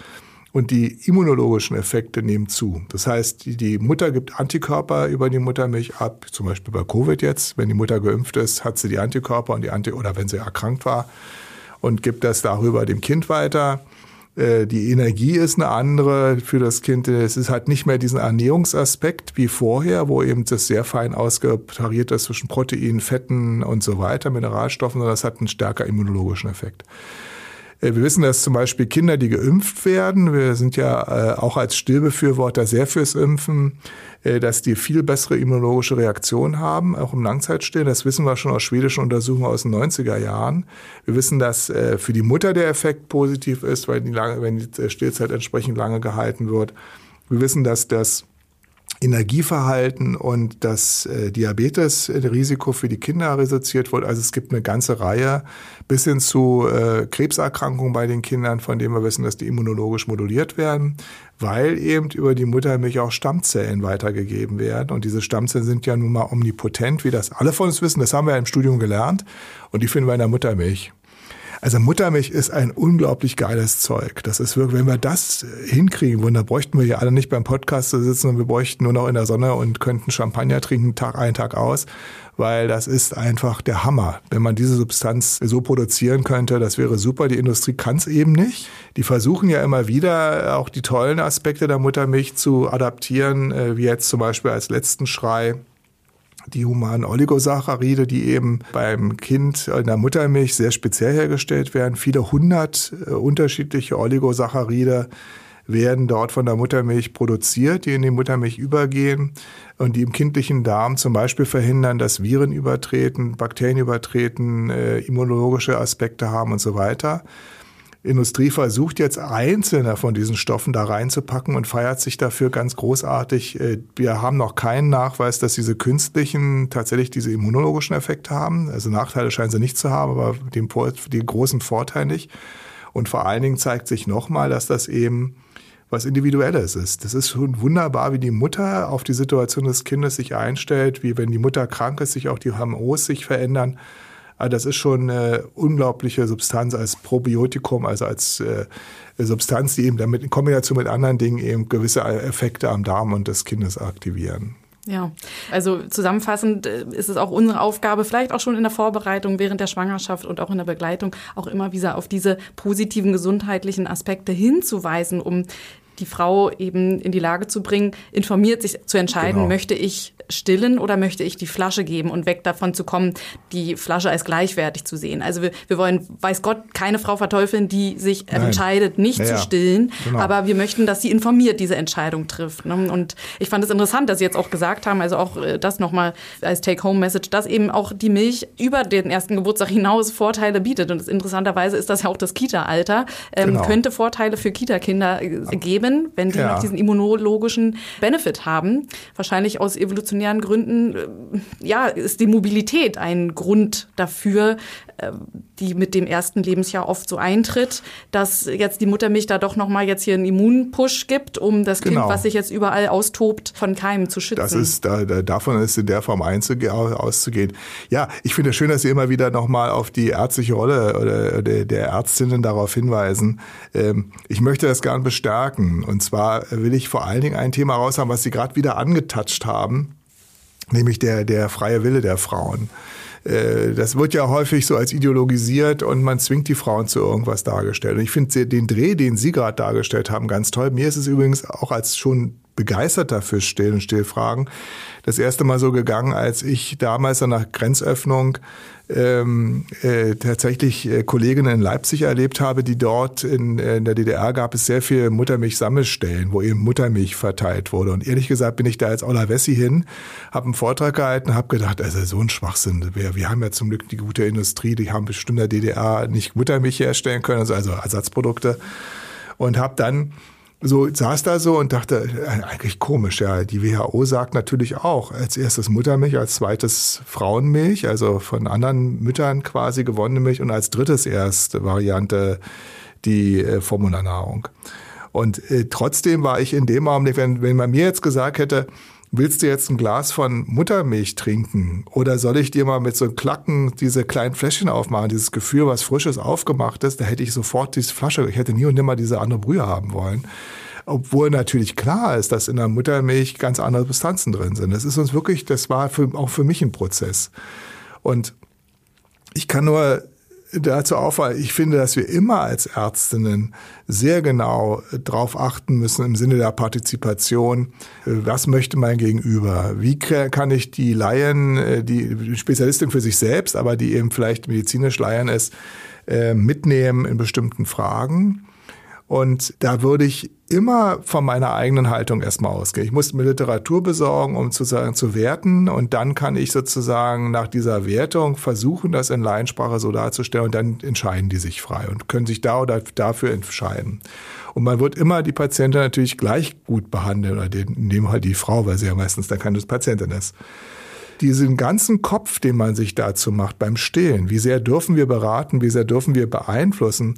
und die immunologischen Effekte nehmen zu. Das heißt, die, Mutter gibt Antikörper über die Muttermilch ab, zum Beispiel bei Covid jetzt. Wenn die Mutter geimpft ist, hat sie die Antikörper und die Anti oder wenn sie erkrankt war und gibt das darüber dem Kind weiter. Äh, die Energie ist eine andere für das Kind. Es ist halt nicht mehr diesen Ernährungsaspekt wie vorher, wo eben das sehr fein ausgetariert ist zwischen Proteinen, Fetten und so weiter, Mineralstoffen, sondern das hat einen stärker immunologischen Effekt. Äh, wir wissen, dass zum Beispiel Kinder, die geimpft werden, wir sind ja äh, auch als Stillbefürworter sehr fürs Impfen, äh, dass die viel bessere immunologische Reaktion haben, auch im Langzeitstillen. Das wissen wir schon aus schwedischen Untersuchungen aus den 90er Jahren. Wir wissen, dass für die Mutter der Effekt positiv ist, weil die lange, wenn die Stillzeit entsprechend lange gehalten wird. Wir wissen, dass das Energieverhalten und das äh, Diabetesrisiko für die Kinder reduziert wird. Also es gibt eine ganze Reihe bis hin zu äh, Krebserkrankungen bei den Kindern, von denen wir wissen, dass die immunologisch moduliert werden, weil eben über die Muttermilch auch Stammzellen weitergegeben werden. Und diese Stammzellen sind ja nun mal omnipotent, wie das alle von uns wissen. Das haben wir im Studium gelernt. Und die finden wir in der Muttermilch. Also Muttermilch ist ein unglaublich geiles Zeug. Das ist wirklich, wenn wir das hinkriegen würden, da bräuchten wir ja alle nicht beim Podcast zu sitzen und wir bräuchten nur noch in der Sonne und könnten Champagner trinken, Tag ein, Tag aus, weil das ist einfach der Hammer. Wenn man diese Substanz so produzieren könnte, das wäre super. Die Industrie kann es eben nicht. Die versuchen ja immer wieder auch die tollen Aspekte der Muttermilch zu adaptieren, äh, wie jetzt zum Beispiel als letzten Schrei die humanen Oligosaccharide, die eben beim Kind in der Muttermilch sehr speziell hergestellt werden. Viele hundert äh, unterschiedliche Oligosaccharide werden dort von der Muttermilch produziert, die in die Muttermilch übergehen und die im kindlichen Darm zum Beispiel verhindern, dass Viren übertreten, Bakterien übertreten, äh, immunologische Aspekte haben und so weiter. Industrie versucht jetzt einzelne von diesen Stoffen da reinzupacken und feiert sich dafür ganz großartig. Äh, wir haben noch keinen Nachweis, dass diese künstlichen tatsächlich diese immunologischen Effekte haben. Also Nachteile scheinen sie nicht zu haben, aber den, den großen Vorteil nicht. Und vor allen Dingen zeigt sich nochmal, dass das eben was Individuelles ist. Das ist schon wunderbar, wie die Mutter auf die Situation des Kindes sich einstellt, wie wenn die Mutter krank ist, sich auch die HMOs sich verändern. Aber das ist schon eine unglaubliche Substanz als Probiotikum, also als äh, Substanz, die eben damit in Kombination mit anderen Dingen eben gewisse Effekte am Darm und des Kindes aktivieren. Ja, also zusammenfassend äh, ist es auch unsere Aufgabe, vielleicht auch schon in der Vorbereitung, während der Schwangerschaft und auch in der Begleitung, auch immer wieder auf diese positiven gesundheitlichen Aspekte hinzuweisen, um die Frau eben in die Lage zu bringen, informiert sich zu entscheiden, genau. möchte ich stillen oder möchte ich die Flasche geben und weg davon zu kommen, die Flasche als gleichwertig zu sehen. Also wir, wir wollen, weiß Gott, keine Frau verteufeln, die sich Nein. entscheidet, nicht ja, zu stillen, genau. aber wir möchten, dass sie informiert diese Entscheidung trifft. Ne? Und ich fand es interessant, dass Sie jetzt auch gesagt haben, also auch äh, das nochmal als Take-Home-Message, dass eben auch die Milch über den ersten Geburtstag hinaus Vorteile bietet. Und interessanterweise ist das ja auch das Kita-Alter, ähm, genau. könnte Vorteile für Kita-Kinder äh, geben, wenn die ja. noch diesen immunologischen Benefit haben. Wahrscheinlich aus evolutionären evolutionären Gründen, äh, ja, ist die Mobilität ein Grund dafür, äh, die mit dem ersten Lebensjahr oft so eintritt, dass jetzt die Muttermilch da doch nochmal jetzt hier einen Immunpush gibt, um das genau. Kind, was sich jetzt überall austobt, von Keimen zu schützen. Das ist, da, davon ist in der Form auszugehen. Ja, ich finde es schön, dass Sie immer wieder nochmal auf die ärztliche Rolle oder, oder der Ärztinnen darauf hinweisen. Ähm, ich möchte das gern bestärken. Und zwar will ich vor allen Dingen ein Thema raus haben, was Sie gerade wieder angetatscht haben nämlich der, der freie Wille der Frauen. Äh, das wird ja häufig so als ideologisiert und man zwingt die Frauen zu irgendwas dargestellt. Und ich finde den Dreh, den Sie gerade dargestellt haben, ganz toll. Mir ist es übrigens auch als schon begeisterter für Still- und Stillfragen das erste Mal so gegangen, als ich damals nach Grenzöffnung ähm, äh, tatsächlich äh, Kolleginnen in Leipzig erlebt habe, die dort in, äh, in der DDR gab es sehr viele Muttermilch-Sammelstellen, wo eben Muttermilch verteilt wurde. Und ehrlich gesagt bin ich da als Ola Wessi hin, habe einen Vortrag gehalten, habe gedacht, also so ein Schwachsinn. Wir, wir haben ja zum Glück die gute Industrie, die haben bestimmt der DDR nicht Muttermilch herstellen können, also, also Ersatzprodukte. Und habe dann so saß da so und dachte, äh, eigentlich komisch, ja. Die WHO sagt natürlich auch, als erstes Muttermilch, als zweites Frauenmilch, also von anderen Müttern quasi gewonnene Milch und als drittes erste Variante die äh, Formularnahrung. Und äh, trotzdem war ich in dem Augenblick, wenn, wenn man mir jetzt gesagt hätte, willst du jetzt ein Glas von Muttermilch trinken? Oder soll ich dir mal mit so einem Klacken diese kleinen Fläschchen aufmachen, dieses Gefühl, was Frisches aufgemacht ist, da hätte ich sofort diese Flasche, ich hätte nie und nimmer diese andere Brühe haben wollen. Obwohl natürlich klar ist, dass in der Muttermilch ganz andere Substanzen drin sind. Das ist uns wirklich, das war für, auch für mich ein Prozess. Und ich kann nur dazu auffallen, ich finde, dass wir immer als Ärztinnen sehr genau darauf achten müssen im Sinne der Partizipation, was möchte mein Gegenüber? Wie kann ich die Laien, äh, die Spezialistin für sich selbst, aber die eben vielleicht medizinisch Laien ist, äh, mitnehmen in bestimmten Fragen? Und da würde ich immer von meiner eigenen Haltung erstmal ausgehen. Ich muss mir Literatur besorgen, um sozusagen zu werten. Und dann kann ich sozusagen nach dieser Wertung versuchen, das in Laiensprache so darzustellen. Und dann entscheiden die sich frei und können sich da oder dafür entscheiden. Und man wird immer die Patientin natürlich gleich gut behandeln, oder den, in Fall die Frau, weil sie ja meistens dann keine Patientin ist diesen ganzen Kopf, den man sich dazu macht beim Stillen, wie sehr dürfen wir beraten, wie sehr dürfen wir beeinflussen,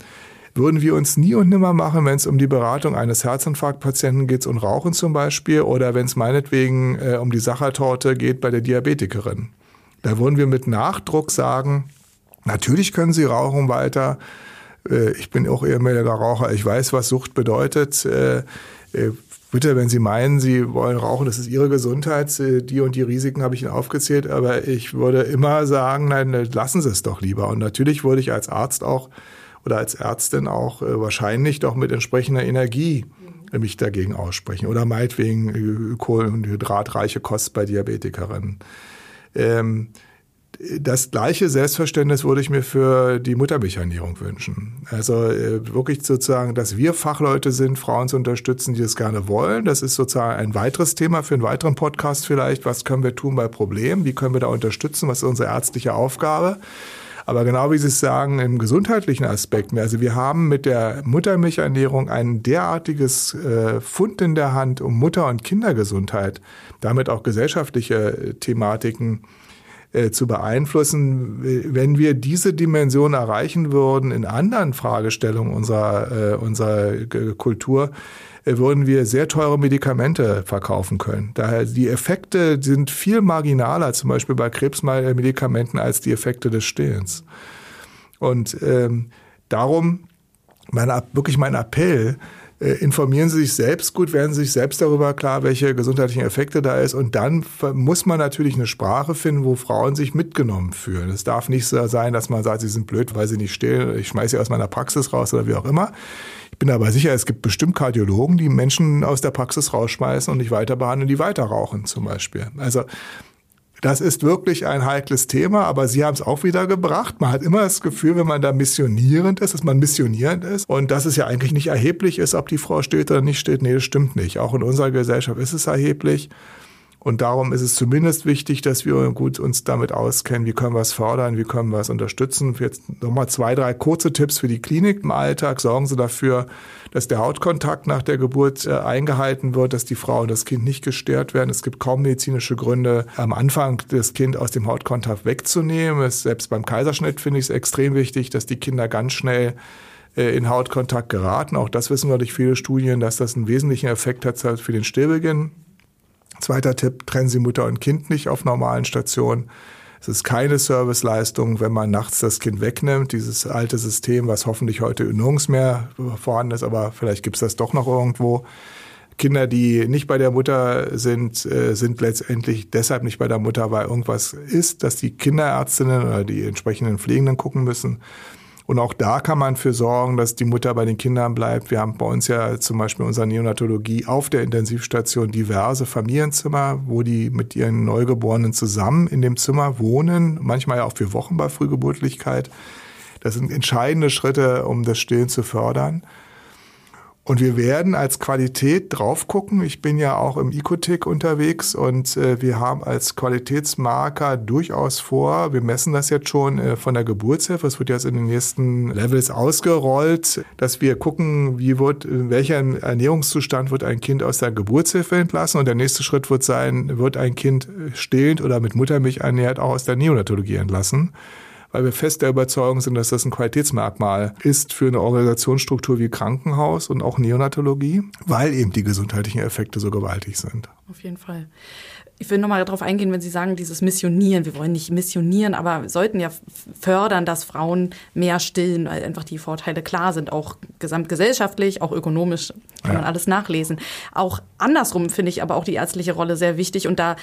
würden wir uns nie und nimmer machen, wenn es um die Beratung eines Herzinfarktpatienten geht und Rauchen zum Beispiel oder wenn es meinetwegen äh, um die Sachertorte geht bei der Diabetikerin. Da würden wir mit Nachdruck sagen, natürlich können Sie rauchen weiter. Äh, ich bin auch ehemaliger Raucher. Ich weiß, was Sucht bedeutet. Äh, äh bitte, wenn Sie meinen, Sie wollen rauchen, das ist Ihre Gesundheit, die und die Risiken habe ich Ihnen aufgezählt, aber ich würde immer sagen, nein, lassen Sie es doch lieber. Und natürlich würde ich als Arzt auch oder als Ärztin auch äh, wahrscheinlich doch mit entsprechender Energie mich dagegen aussprechen. Oder meinetwegen äh, kohlenhydratreiche Kost bei Diabetikerinnen. Ähm, das gleiche Selbstverständnis würde ich mir für die Muttermilchernährung wünschen. Also äh, wirklich sozusagen, dass wir Fachleute sind, Frauen zu unterstützen, die das gerne wollen. Das ist sozusagen ein weiteres Thema für einen weiteren Podcast vielleicht. Was können wir tun bei Problemen? Wie können wir da unterstützen? Was ist unsere ärztliche Aufgabe? Aber genau wie Sie es sagen, im gesundheitlichen Aspekt, also wir haben mit der Muttermilchernährung ein derartiges äh, Fund in der Hand, um Mutter- und Kindergesundheit, damit auch gesellschaftliche Thematiken äh, zu beeinflussen. Wenn wir diese Dimension erreichen würden in anderen Fragestellungen unserer, äh, unserer Kultur, äh, würden wir sehr teure Medikamente verkaufen können. Daher die Effekte sind viel marginaler, zum Beispiel bei Krebsmedikamenten, als die Effekte des Stillens. Und ähm, darum mein, wirklich mein Appell, äh, informieren Sie sich selbst gut, werden Sie sich selbst darüber klar, welche gesundheitlichen Effekte da ist. Und dann muss man natürlich eine Sprache finden, wo Frauen sich mitgenommen fühlen. Es darf nicht so sein, dass man sagt, sie sind blöd, weil sie nicht stillen, ich schmeiße sie aus meiner Praxis raus oder wie auch immer. Ich bin aber sicher, es gibt bestimmt Kardiologen, die Menschen aus der Praxis rausschmeißen und nicht weiter behandeln, die weiter rauchen zum Beispiel. Also das ist wirklich ein heikles Thema, aber Sie haben es auch wieder gebracht. Man hat immer das Gefühl, wenn man da missionierend ist, dass man missionierend ist und dass es ja eigentlich nicht erheblich ist, ob die Frau steht oder nicht steht. Nee, das stimmt nicht. Auch in unserer Gesellschaft ist es erheblich. Und darum ist es zumindest wichtig, dass wir gut uns damit auskennen, wie können wir es fördern, wie können wir es unterstützen. Jetzt nochmal zwei, drei kurze Tipps für die Klinik im Alltag. Sorgen Sie dafür, dass der Hautkontakt nach der Geburt äh, eingehalten wird, dass die Frau und das Kind nicht gestört werden. Es gibt kaum medizinische Gründe, am Anfang das Kind aus dem Hautkontakt wegzunehmen. Selbst beim Kaiserschnitt finde ich es extrem wichtig, dass die Kinder ganz schnell äh, in Hautkontakt geraten. Auch das wissen wir durch viele Studien, dass das einen wesentlichen Effekt hat für den Stillbeginn. Zweiter Tipp, trennen Sie Mutter und Kind nicht auf normalen Stationen. Es ist keine Serviceleistung, wenn man nachts das Kind wegnimmt. Dieses alte System, was hoffentlich heute nirgends mehr vorhanden ist, aber vielleicht gibt es das doch noch irgendwo. Kinder, die nicht bei der Mutter sind, äh, sind letztendlich deshalb nicht bei der Mutter, weil irgendwas ist, dass die Kinderärztinnen oder die entsprechenden Pflegenden gucken müssen. Und auch da kann man für sorgen, dass die Mutter bei den Kindern bleibt. Wir haben bei uns ja zum Beispiel in unserer Neonatologie auf der Intensivstation diverse Familienzimmer, wo die mit ihren Neugeborenen zusammen in dem Zimmer wohnen, manchmal ja auch für Wochen bei Frühgeburtlichkeit. Das sind entscheidende Schritte, um das Stillen zu fördern. Und wir werden als Qualität drauf gucken. Ich bin ja auch im Ecotic unterwegs und äh, wir haben als Qualitätsmarker durchaus vor, wir messen das jetzt schon äh, von der Geburtshilfe, es wird jetzt in den nächsten Levels ausgerollt, dass wir gucken, wie wird, in welchem Ernährungszustand wird ein Kind aus der Geburtshilfe entlassen. Und der nächste Schritt wird sein, wird ein Kind stillend oder mit Muttermilch ernährt auch aus der Neonatologie entlassen weil wir fest der Überzeugung sind, dass das ein Qualitätsmerkmal ist für eine Organisationsstruktur wie Krankenhaus und auch Neonatologie, weil eben die gesundheitlichen Effekte so gewaltig sind. Auf jeden Fall. Ich will nochmal darauf eingehen, wenn Sie sagen, dieses Missionieren, wir wollen nicht missionieren, aber sollten ja fördern, dass Frauen mehr stillen, weil einfach die Vorteile klar sind, auch gesamtgesellschaftlich, auch ökonomisch, kann ja. man alles nachlesen. Auch andersrum finde ich aber auch die ärztliche Rolle sehr wichtig und da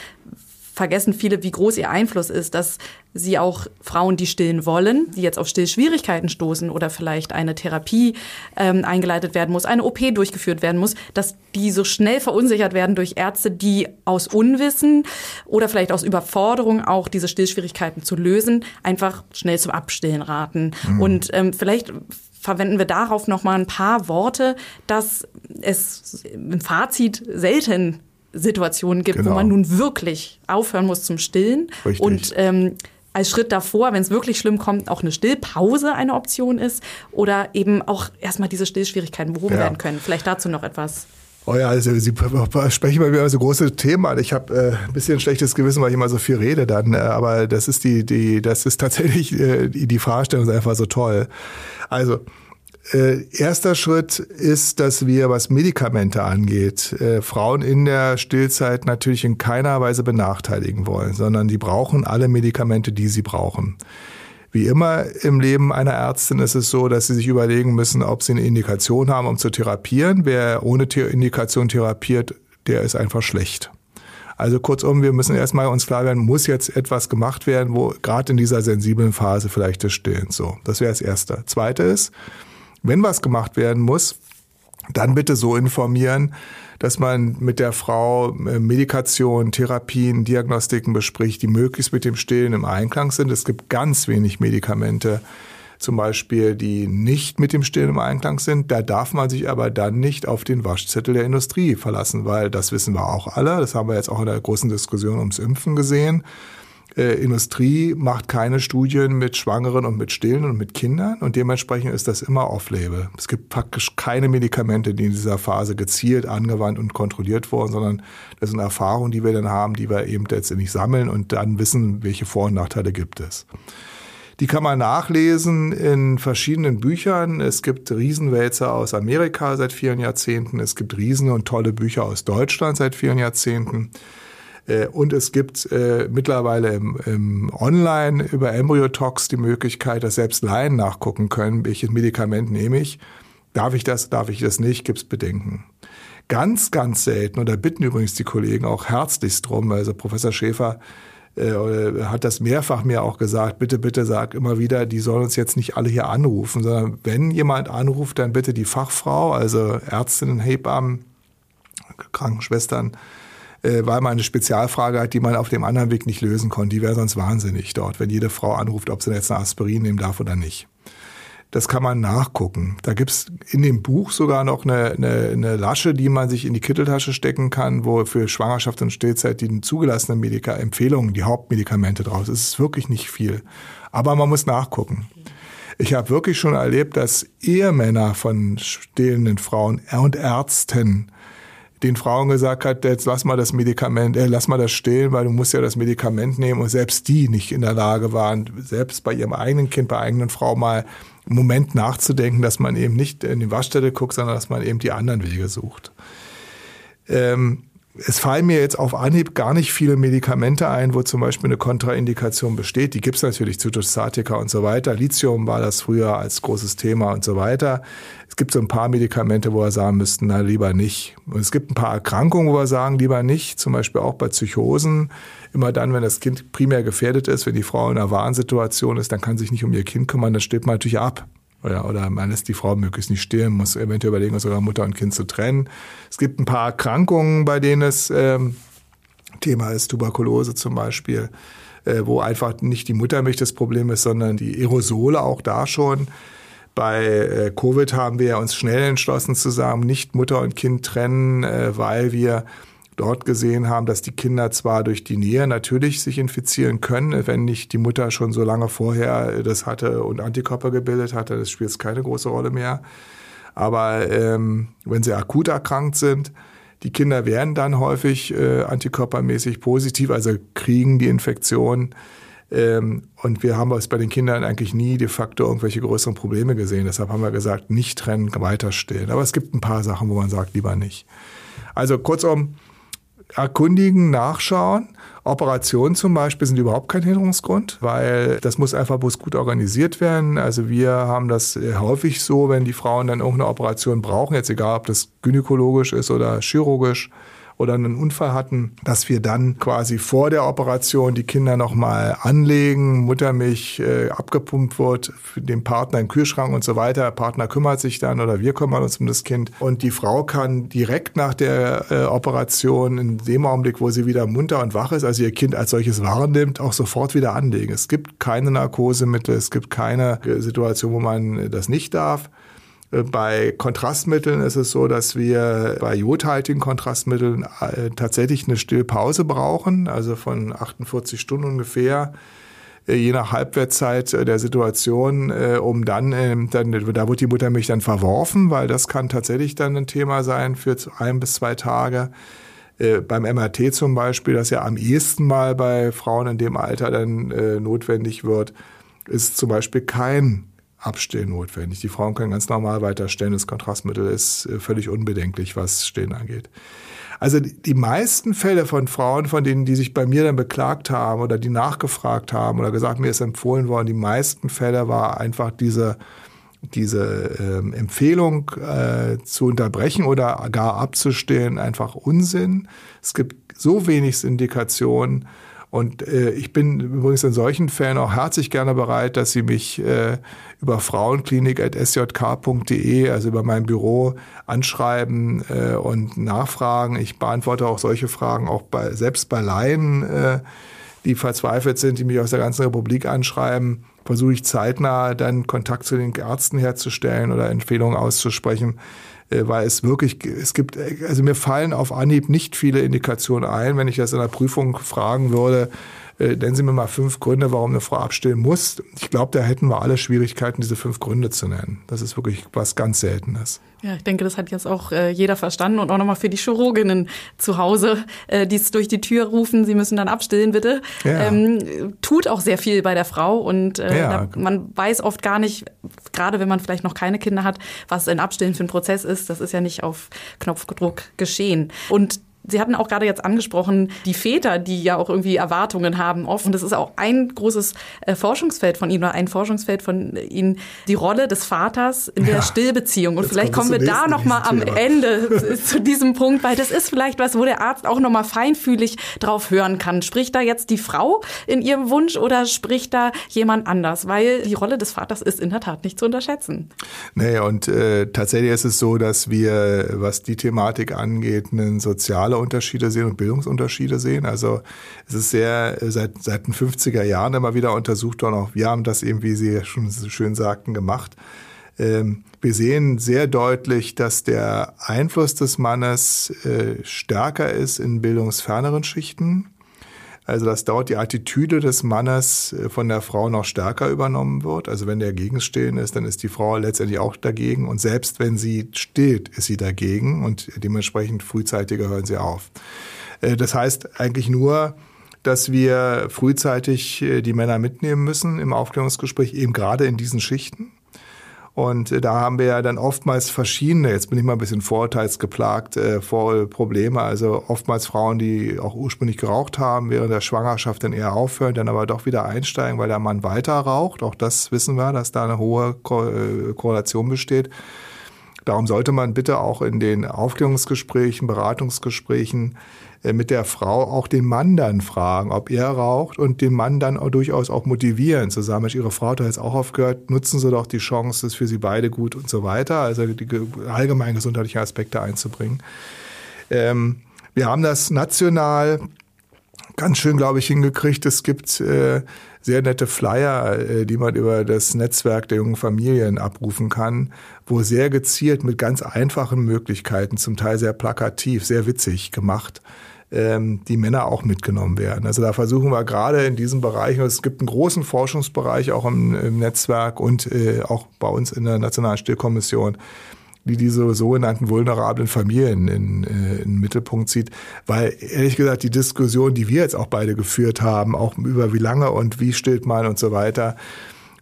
vergessen viele, wie groß ihr Einfluss ist, dass sie auch Frauen, die stillen wollen, die jetzt auf Stillschwierigkeiten stoßen oder vielleicht eine Therapie ähm, eingeleitet werden muss, eine OP durchgeführt werden muss, dass die so schnell verunsichert werden durch Ärzte, die aus Unwissen oder vielleicht aus Überforderung auch diese Stillschwierigkeiten zu lösen, einfach schnell zum Abstillen raten. Mhm. Und ähm, vielleicht verwenden wir darauf noch mal ein paar Worte, dass es im Fazit selten Situationen gibt, genau. wo man nun wirklich aufhören muss zum Stillen Richtig. und ähm, als Schritt davor, wenn es wirklich schlimm kommt, auch eine Stillpause eine Option ist oder eben auch erstmal diese Stillschwierigkeiten behoben ja. werden können. Vielleicht dazu noch etwas. Oh ja, also Sie sprechen bei mir so große Themen an. Ich habe äh, ein bisschen schlechtes Gewissen, weil ich immer so viel rede dann. Äh, aber das ist die, die, das ist tatsächlich äh, die, die Fragestellung ist einfach so toll. Also äh, erster Schritt ist, dass wir, was Medikamente angeht, äh, Frauen in der Stillzeit natürlich in keiner Weise benachteiligen wollen, sondern die brauchen alle Medikamente, die sie brauchen. Wie immer im Leben einer Ärztin ist es so, dass sie sich überlegen müssen, ob sie eine Indikation haben, um zu therapieren. Wer ohne Indikation therapiert, der ist einfach schlecht. Also kurzum, wir müssen erstmal uns klar werden, muss jetzt etwas gemacht werden, wo gerade in dieser sensiblen Phase vielleicht des Stillens so. Das wäre das Erste. Zweite ist, wenn was gemacht werden muss, dann bitte so informieren, dass man mit der Frau äh, Medikation, Therapien, Diagnostiken bespricht, die möglichst mit dem Stillen im Einklang sind. Es gibt ganz wenig Medikamente, zum Beispiel, die nicht mit dem Stillen im Einklang sind. Da darf man sich aber dann nicht auf den Waschzettel der Industrie verlassen, weil das wissen wir auch alle. Das haben wir jetzt auch in der großen Diskussion ums Impfen gesehen äh, Industrie macht keine Studien mit Schwangeren und mit Stillen und mit Kindern und dementsprechend ist das immer off-label. Es gibt praktisch keine Medikamente, die in dieser Phase gezielt angewandt und kontrolliert wurden, sondern das sind Erfahrungen, die wir dann haben, die wir eben letztendlich sammeln und dann wissen, welche Vor- und Nachteile gibt es. Die kann man nachlesen in verschiedenen Büchern. Es gibt Riesenwälzer aus Amerika seit vielen Jahrzehnten. Es gibt riesen und tolle Bücher aus Deutschland seit vielen Jahrzehnten. Äh, und es gibt äh, mittlerweile im, im Online über Embryotox die Möglichkeit, dass selbst Laien nachgucken können, welches Medikament nehme ich. Darf ich das, darf ich das nicht, gibt es Bedenken. Ganz, ganz selten, und da bitten übrigens die Kollegen auch herzlichst drum, also Professor Schäfer äh, hat das mehrfach mir auch gesagt, bitte, bitte sag immer wieder, die sollen uns jetzt nicht alle hier anrufen, sondern wenn jemand anruft, dann bitte die Fachfrau, also Ärztinnen, Hebammen, Krankenschwestern, äh, weil man eine Spezialfrage hat, die man auf dem anderen Weg nicht lösen konnte. Die wäre sonst wahnsinnig dort, wenn jede Frau anruft, ob sie jetzt eine Aspirin nehmen darf oder nicht. Das kann man nachgucken. Da gibt's in dem Buch sogar noch eine, eine, eine Lasche, die man sich in die Kitteltasche stecken kann, wo für Schwangerschaft und Stillzeit die zugelassenen Medika Empfehlungen, die Hauptmedikamente draus. Es ist wirklich nicht viel. Aber man muss nachgucken. Ich habe wirklich schon erlebt, dass Ehemänner von stillenden Frauen und Ärzten den Frauen gesagt hat, jetzt lass mal das Medikament, äh, lass mal das stillen, weil du musst ja das Medikament nehmen und selbst die nicht in der Lage waren, selbst bei ihrem eigenen Kind, bei eigenen Frau mal einen Moment nachzudenken, dass man eben nicht in die Waschstelle guckt, sondern dass man eben die anderen Wege sucht. Ähm, es fallen mir jetzt auf Anhieb gar nicht viele Medikamente ein, wo zum Beispiel eine Kontraindikation besteht. Die gibt es natürlich, Zytostatika und so weiter. Lithium war das früher als großes Thema und so weiter. Es gibt so ein paar Medikamente, wo wir sagen müssten, na lieber nicht. Und es gibt ein paar Erkrankungen, wo wir sagen, lieber nicht. Zum Beispiel auch bei Psychosen. Immer dann, wenn das Kind primär gefährdet ist, wenn die Frau in einer Warnsituation ist, dann kann sich nicht um ihr Kind kümmern, dann stirbt man natürlich ab. Oder, oder man lässt die Frau möglichst nicht stillen, muss eventuell überlegen, sogar Mutter und Kind zu trennen. Es gibt ein paar Erkrankungen, bei denen es ähm, Thema ist, Tuberkulose zum Beispiel, äh, wo einfach nicht die Muttermilch das Problem ist, sondern die Aerosole auch da schon. Bei äh, Covid haben wir uns schnell entschlossen zu sagen, nicht Mutter und Kind trennen, äh, weil wir dort gesehen haben, dass die Kinder zwar durch die Nähe natürlich sich infizieren können, wenn nicht die Mutter schon so lange vorher das hatte und Antikörper gebildet hatte, das spielt keine große Rolle mehr. Aber ähm, wenn sie akut erkrankt sind, die Kinder werden dann häufig äh, antikörpermäßig positiv, also kriegen die Infektion. Ähm, und wir haben es bei den Kindern eigentlich nie de facto irgendwelche größeren Probleme gesehen. Deshalb haben wir gesagt, nicht trennen, weiter stillen. Aber es gibt ein paar Sachen, wo man sagt, lieber nicht. Also kurzum, erkundigen, nachschauen. Operationen zum Beispiel sind überhaupt kein Hinderungsgrund, weil das muss einfach bloß gut organisiert werden. Also wir haben das häufig so, wenn die Frauen dann irgendeine Operation brauchen, jetzt egal ob das gynäkologisch ist oder chirurgisch oder einen Unfall hatten, dass wir dann quasi vor der Operation die Kinder nochmal anlegen, Muttermilch äh, abgepumpt wird, den Partner im Kühlschrank und so weiter. Der Partner kümmert sich dann oder wir kümmern uns um das Kind. Und die Frau kann direkt nach der äh, Operation, in dem Augenblick, wo sie wieder munter und wach ist, also ihr Kind als solches wahrnimmt, auch sofort wieder anlegen. Es gibt keine Narkosemittel, es gibt keine äh, Situation, wo man das nicht darf. Äh, bei Kontrastmitteln ist es so, dass wir bei jodhaltigen Kontrastmitteln äh, tatsächlich eine Stillpause brauchen, also von 48 Stunden ungefähr, äh, je nach Halbwertszeit der Situation, um dann, ähm, dann, da wird die Muttermilch dann verworfen, weil das kann tatsächlich dann ein Thema sein für ein bis zwei Tage. Beim MRT zum Beispiel, das ja am ehesten mal bei Frauen in dem Alter dann notwendig wird, ist zum Beispiel kein Abstillen notwendig. Die Frauen können ganz normal weiter stillen. Das Kontrastmittel ist äh, völlig unbedenklich, was Stillen angeht. Also die meisten Fälle von Frauen, von denen, die sich bei mir dann beklagt haben oder die nachgefragt haben oder gesagt, mir ist empfohlen worden, die meisten Fälle war einfach diese, diese ähm, Empfehlung äh, zu unterbrechen oder gar abzustillen einfach Unsinn. Es gibt so wenig Indikationen, und äh, ich bin übrigens in solchen Fällen auch herzlich gerne bereit, dass Sie mich äh, über frauenklinik.sjk.de, also über mein Büro, anschreiben äh, und nachfragen. Ich beantworte auch solche Fragen auch bei, selbst bei Laien, äh, die verzweifelt sind, die mich aus der ganzen Republik anschreiben. Versuche ich zeitnah dann Kontakt zu den Ärzten herzustellen oder Empfehlungen auszusprechen weil es wirklich, es gibt, also mir fallen auf Anhieb nicht viele Indikationen ein. Wenn ich das in der Prüfung fragen würde, äh, nennen Sie mir mal fünf Gründe, warum eine Frau abstillen muss. Ich glaube, da hätten wir alle Schwierigkeiten, diese fünf Gründe zu nennen. Das ist wirklich was ganz Seltenes. Ja, ich denke, das hat jetzt auch äh, jeder verstanden und auch nochmal für die Chirurginnen zu Hause, äh, die es durch die Tür rufen, sie müssen dann abstillen, bitte. Ja. Ähm, tut auch sehr viel bei der Frau und äh, ja. da, man weiß oft gar nicht, gerade wenn man vielleicht noch keine Kinder hat, was ein Abstillen für ein Prozess ist. Das ist ja nicht auf Knopfdruck geschehen. Und Sie hatten auch gerade jetzt angesprochen, die Väter, die ja auch irgendwie Erwartungen haben oft. Und das ist auch ein großes äh, Forschungsfeld von Ihnen oder ein Forschungsfeld von Ihnen, die Rolle des Vaters in der ja, Stillbeziehung. Und vielleicht kommen wir da nochmal am Ende <laughs> zu diesem Punkt, weil das ist vielleicht was, wo der Arzt auch nochmal feinfühlig drauf hören kann. Spricht da jetzt die Frau in ihrem Wunsch oder spricht da jemand anders? Weil die Rolle des Vaters ist in der Tat nicht zu unterschätzen. Nee, und äh, tatsächlich ist es so, dass wir, was die Thematik angeht, einen soziale Unterschiede sehen und Bildungsunterschiede sehen. Also es ist sehr äh, seit, seit den 50er Jahren immer wieder untersucht worden. Auch wir haben das eben, wie Sie schon so schön sagten, gemacht. Ähm, wir sehen sehr deutlich, dass der Einfluss des Mannes äh, stärker ist in bildungsferneren Schichten also dass dort die Attitüde des Mannes äh, von der Frau noch stärker übernommen wird. Also wenn der Gegenstehen ist, dann ist die Frau letztendlich auch dagegen. Und selbst wenn sie steht, ist sie dagegen und dementsprechend frühzeitiger hören sie auf. Äh, das heißt eigentlich nur, dass wir frühzeitig äh, die Männer mitnehmen müssen im Aufklärungsgespräch, eben gerade in diesen Schichten. Und äh, da haben wir ja dann oftmals verschiedene, jetzt bin ich mal ein bisschen vorurteilsgeplagt, äh, Probleme. Also oftmals Frauen, die auch ursprünglich geraucht haben, während der Schwangerschaft dann eher aufhören, dann aber doch wieder einsteigen, weil der Mann weiter raucht. Auch das wissen wir, dass da eine hohe äh, Korrelation besteht. Darum sollte man bitte auch in den Aufklärungsgesprächen, Beratungsgesprächen mit der Frau auch den Mann dann fragen, ob er raucht und den Mann dann auch durchaus auch motivieren, zu sagen, Mensch, Ihre Frau hat jetzt auch aufgehört, nutzen Sie doch die Chance, das ist für Sie beide gut und so weiter, also die allgemeinen gesundheitlichen Aspekte einzubringen. Ähm, wir haben das national ganz schön, glaube ich, hingekriegt. Es gibt äh, sehr nette Flyer, äh, die man über das Netzwerk der jungen Familien abrufen kann, wo sehr gezielt mit ganz einfachen Möglichkeiten, zum Teil sehr plakativ, sehr witzig gemacht, ähm, die Männer auch mitgenommen werden. Also da versuchen wir gerade in diesem Bereich, es gibt einen großen Forschungsbereich auch im, im Netzwerk und äh, auch bei uns in der Nationalen Stillkommission, die diese sogenannten vulnerablen Familien in, äh, in den Mittelpunkt zieht. Weil ehrlich gesagt, die Diskussion, die wir jetzt auch beide geführt haben, auch über wie lange und wie stillt man und so weiter,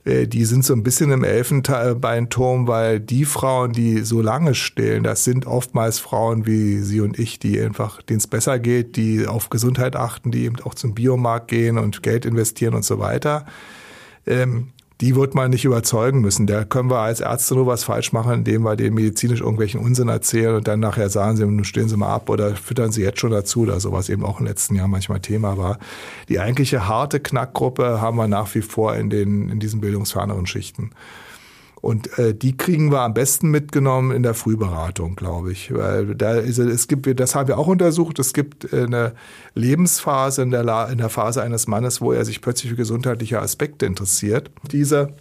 äh, die sind so ein bisschen im Elfenbeinturm, weil die Frauen, die so lange stillen, das sind oftmals Frauen wie Sie und ich, die einfach, denen es besser geht, die auf Gesundheit achten, die eben auch zum Biomarkt gehen und Geld investieren und so weiter. Ähm, die wird man nicht überzeugen müssen. Da können wir als Ärzte nur was falsch machen, indem wir denen medizinisch irgendwelchen Unsinn erzählen und dann nachher sagen sie, nun stehen sie mal ab oder füttern sie jetzt schon dazu oder sowas eben auch im letzten Jahr manchmal Thema war. Die eigentliche harte Knackgruppe haben wir nach wie vor in den, in diesen bildungsferneren Schichten. Und äh, die kriegen wir am besten mitgenommen in der Frühberatung, glaube ich. Weil da ist, es gibt, das haben wir auch untersucht, es gibt äh, eine Lebensphase in der, in der Phase eines Mannes, wo er sich plötzlich für gesundheitliche Aspekte interessiert. Diese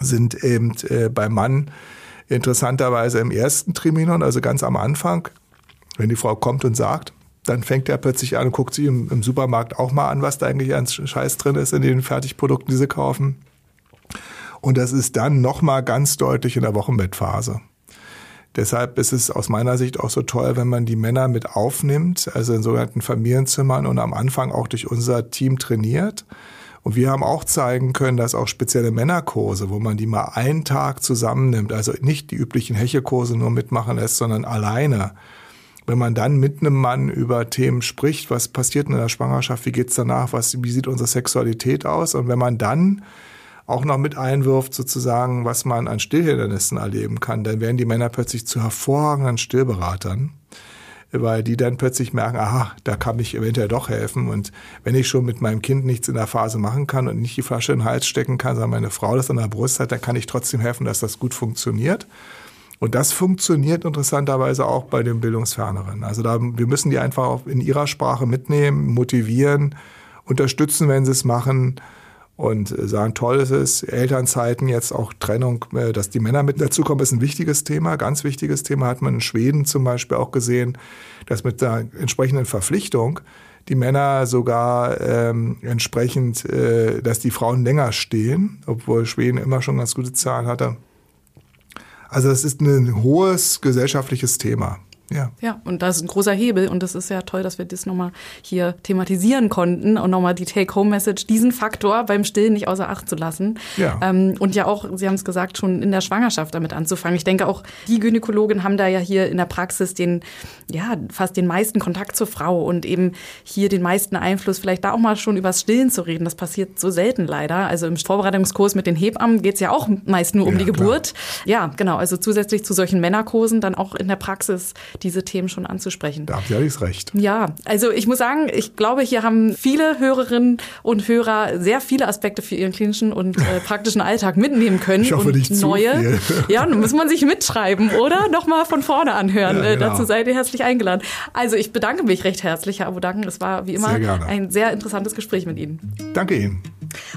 sind eben äh, beim Mann interessanterweise im ersten Triminon, also ganz am Anfang, wenn die Frau kommt und sagt, dann fängt er plötzlich an und guckt sich im, im Supermarkt auch mal an, was da eigentlich an Scheiß drin ist in den Fertigprodukten, die sie kaufen. Und das ist dann nochmal ganz deutlich in der Wochenbettphase. Deshalb ist es aus meiner Sicht auch so toll, wenn man die Männer mit aufnimmt, also in sogenannten Familienzimmern und am Anfang auch durch unser Team trainiert. Und wir haben auch zeigen können, dass auch spezielle Männerkurse, wo man die mal einen Tag zusammennimmt, also nicht die üblichen Hechekurse nur mitmachen lässt, sondern alleine. Wenn man dann mit einem Mann über Themen spricht, was passiert in der Schwangerschaft, wie geht's danach, was, wie sieht unsere Sexualität aus? Und wenn man dann auch noch mit einwirft, sozusagen, was man an Stillhindernissen erleben kann, dann werden die Männer plötzlich zu hervorragenden Stillberatern, weil die dann plötzlich merken, aha, da kann ich eventuell doch helfen. Und wenn ich schon mit meinem Kind nichts in der Phase machen kann und nicht die Flasche in den Hals stecken kann, sondern meine Frau das an der Brust hat, dann kann ich trotzdem helfen, dass das gut funktioniert. Und das funktioniert interessanterweise auch bei den Bildungsferneren. Also da, wir müssen die einfach in ihrer Sprache mitnehmen, motivieren, unterstützen, wenn sie es machen und sagen, toll ist es, Elternzeiten, jetzt auch Trennung, äh, dass die Männer mit dazukommen, ist ein wichtiges Thema, ganz wichtiges Thema, hat man in Schweden zum Beispiel auch gesehen, dass mit der entsprechenden Verpflichtung die Männer sogar ähm, entsprechend, äh, dass die Frauen länger stehen, obwohl Schweden immer schon ganz gute Zahlen hatte. Also es ist ein hohes gesellschaftliches Thema. Ja. Ja, und das ist ein großer Hebel und das ist ja toll, dass wir das nochmal hier thematisieren konnten und nochmal die Take-Home-Message, diesen Faktor beim Stillen nicht außer Acht zu lassen. Ja. Ähm, und ja auch, Sie haben es gesagt, schon in der Schwangerschaft damit anzufangen. Ich denke auch, die Gynäkologen haben da ja hier in der Praxis den, ja, fast den meisten Kontakt zur Frau und eben hier den meisten Einfluss, vielleicht da auch mal schon übers Stillen zu reden. Das passiert so selten leider. Also im Vorbereitungskurs mit den Hebammen geht's ja auch meist nur um ja, die Geburt. Klar. Ja, genau. Also zusätzlich zu solchen Männerkursen dann auch in der Praxis diese Themen schon anzusprechen. Da habt ihr alles recht. Ja, also ich muss sagen, ich glaube, hier haben viele Hörerinnen und Hörer sehr viele Aspekte für ihren klinischen und äh, <laughs> praktischen Alltag mitnehmen können. Ich hoffe und nicht neue. Zu viel. <laughs> Ja, dann muss man sich mitschreiben, oder? Nochmal von vorne anhören. Ja, äh, genau. Dazu seid ihr herzlich eingeladen. Also ich bedanke mich recht herzlich, Herr Abu Danken. Es war wie immer ein sehr interessantes Gespräch mit Ihnen. Danke Ihnen.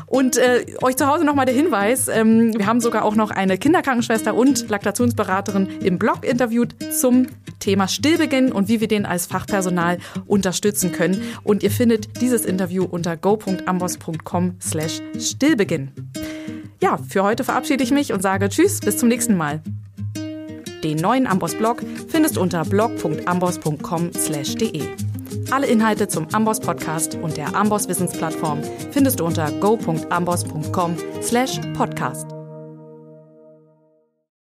Und äh, euch zu Hause nochmal der Hinweis, ähm, wir haben sogar auch noch eine Kinderkrankenschwester und Laktationsberaterin im Blog interviewt zum Thema Stillbeginn und wie wir den als Fachpersonal unterstützen können. Und ihr findet dieses Interview unter go.ambos.com slash Stillbeginn. Ja, für heute verabschiede ich mich und sage Tschüss, bis zum nächsten Mal. Den neuen Amboss-Blog findest du unter blog.amboss.com/de. Alle Inhalte zum Amboss Podcast und der Amboss Wissensplattform findest du unter go.amboss.com/podcast.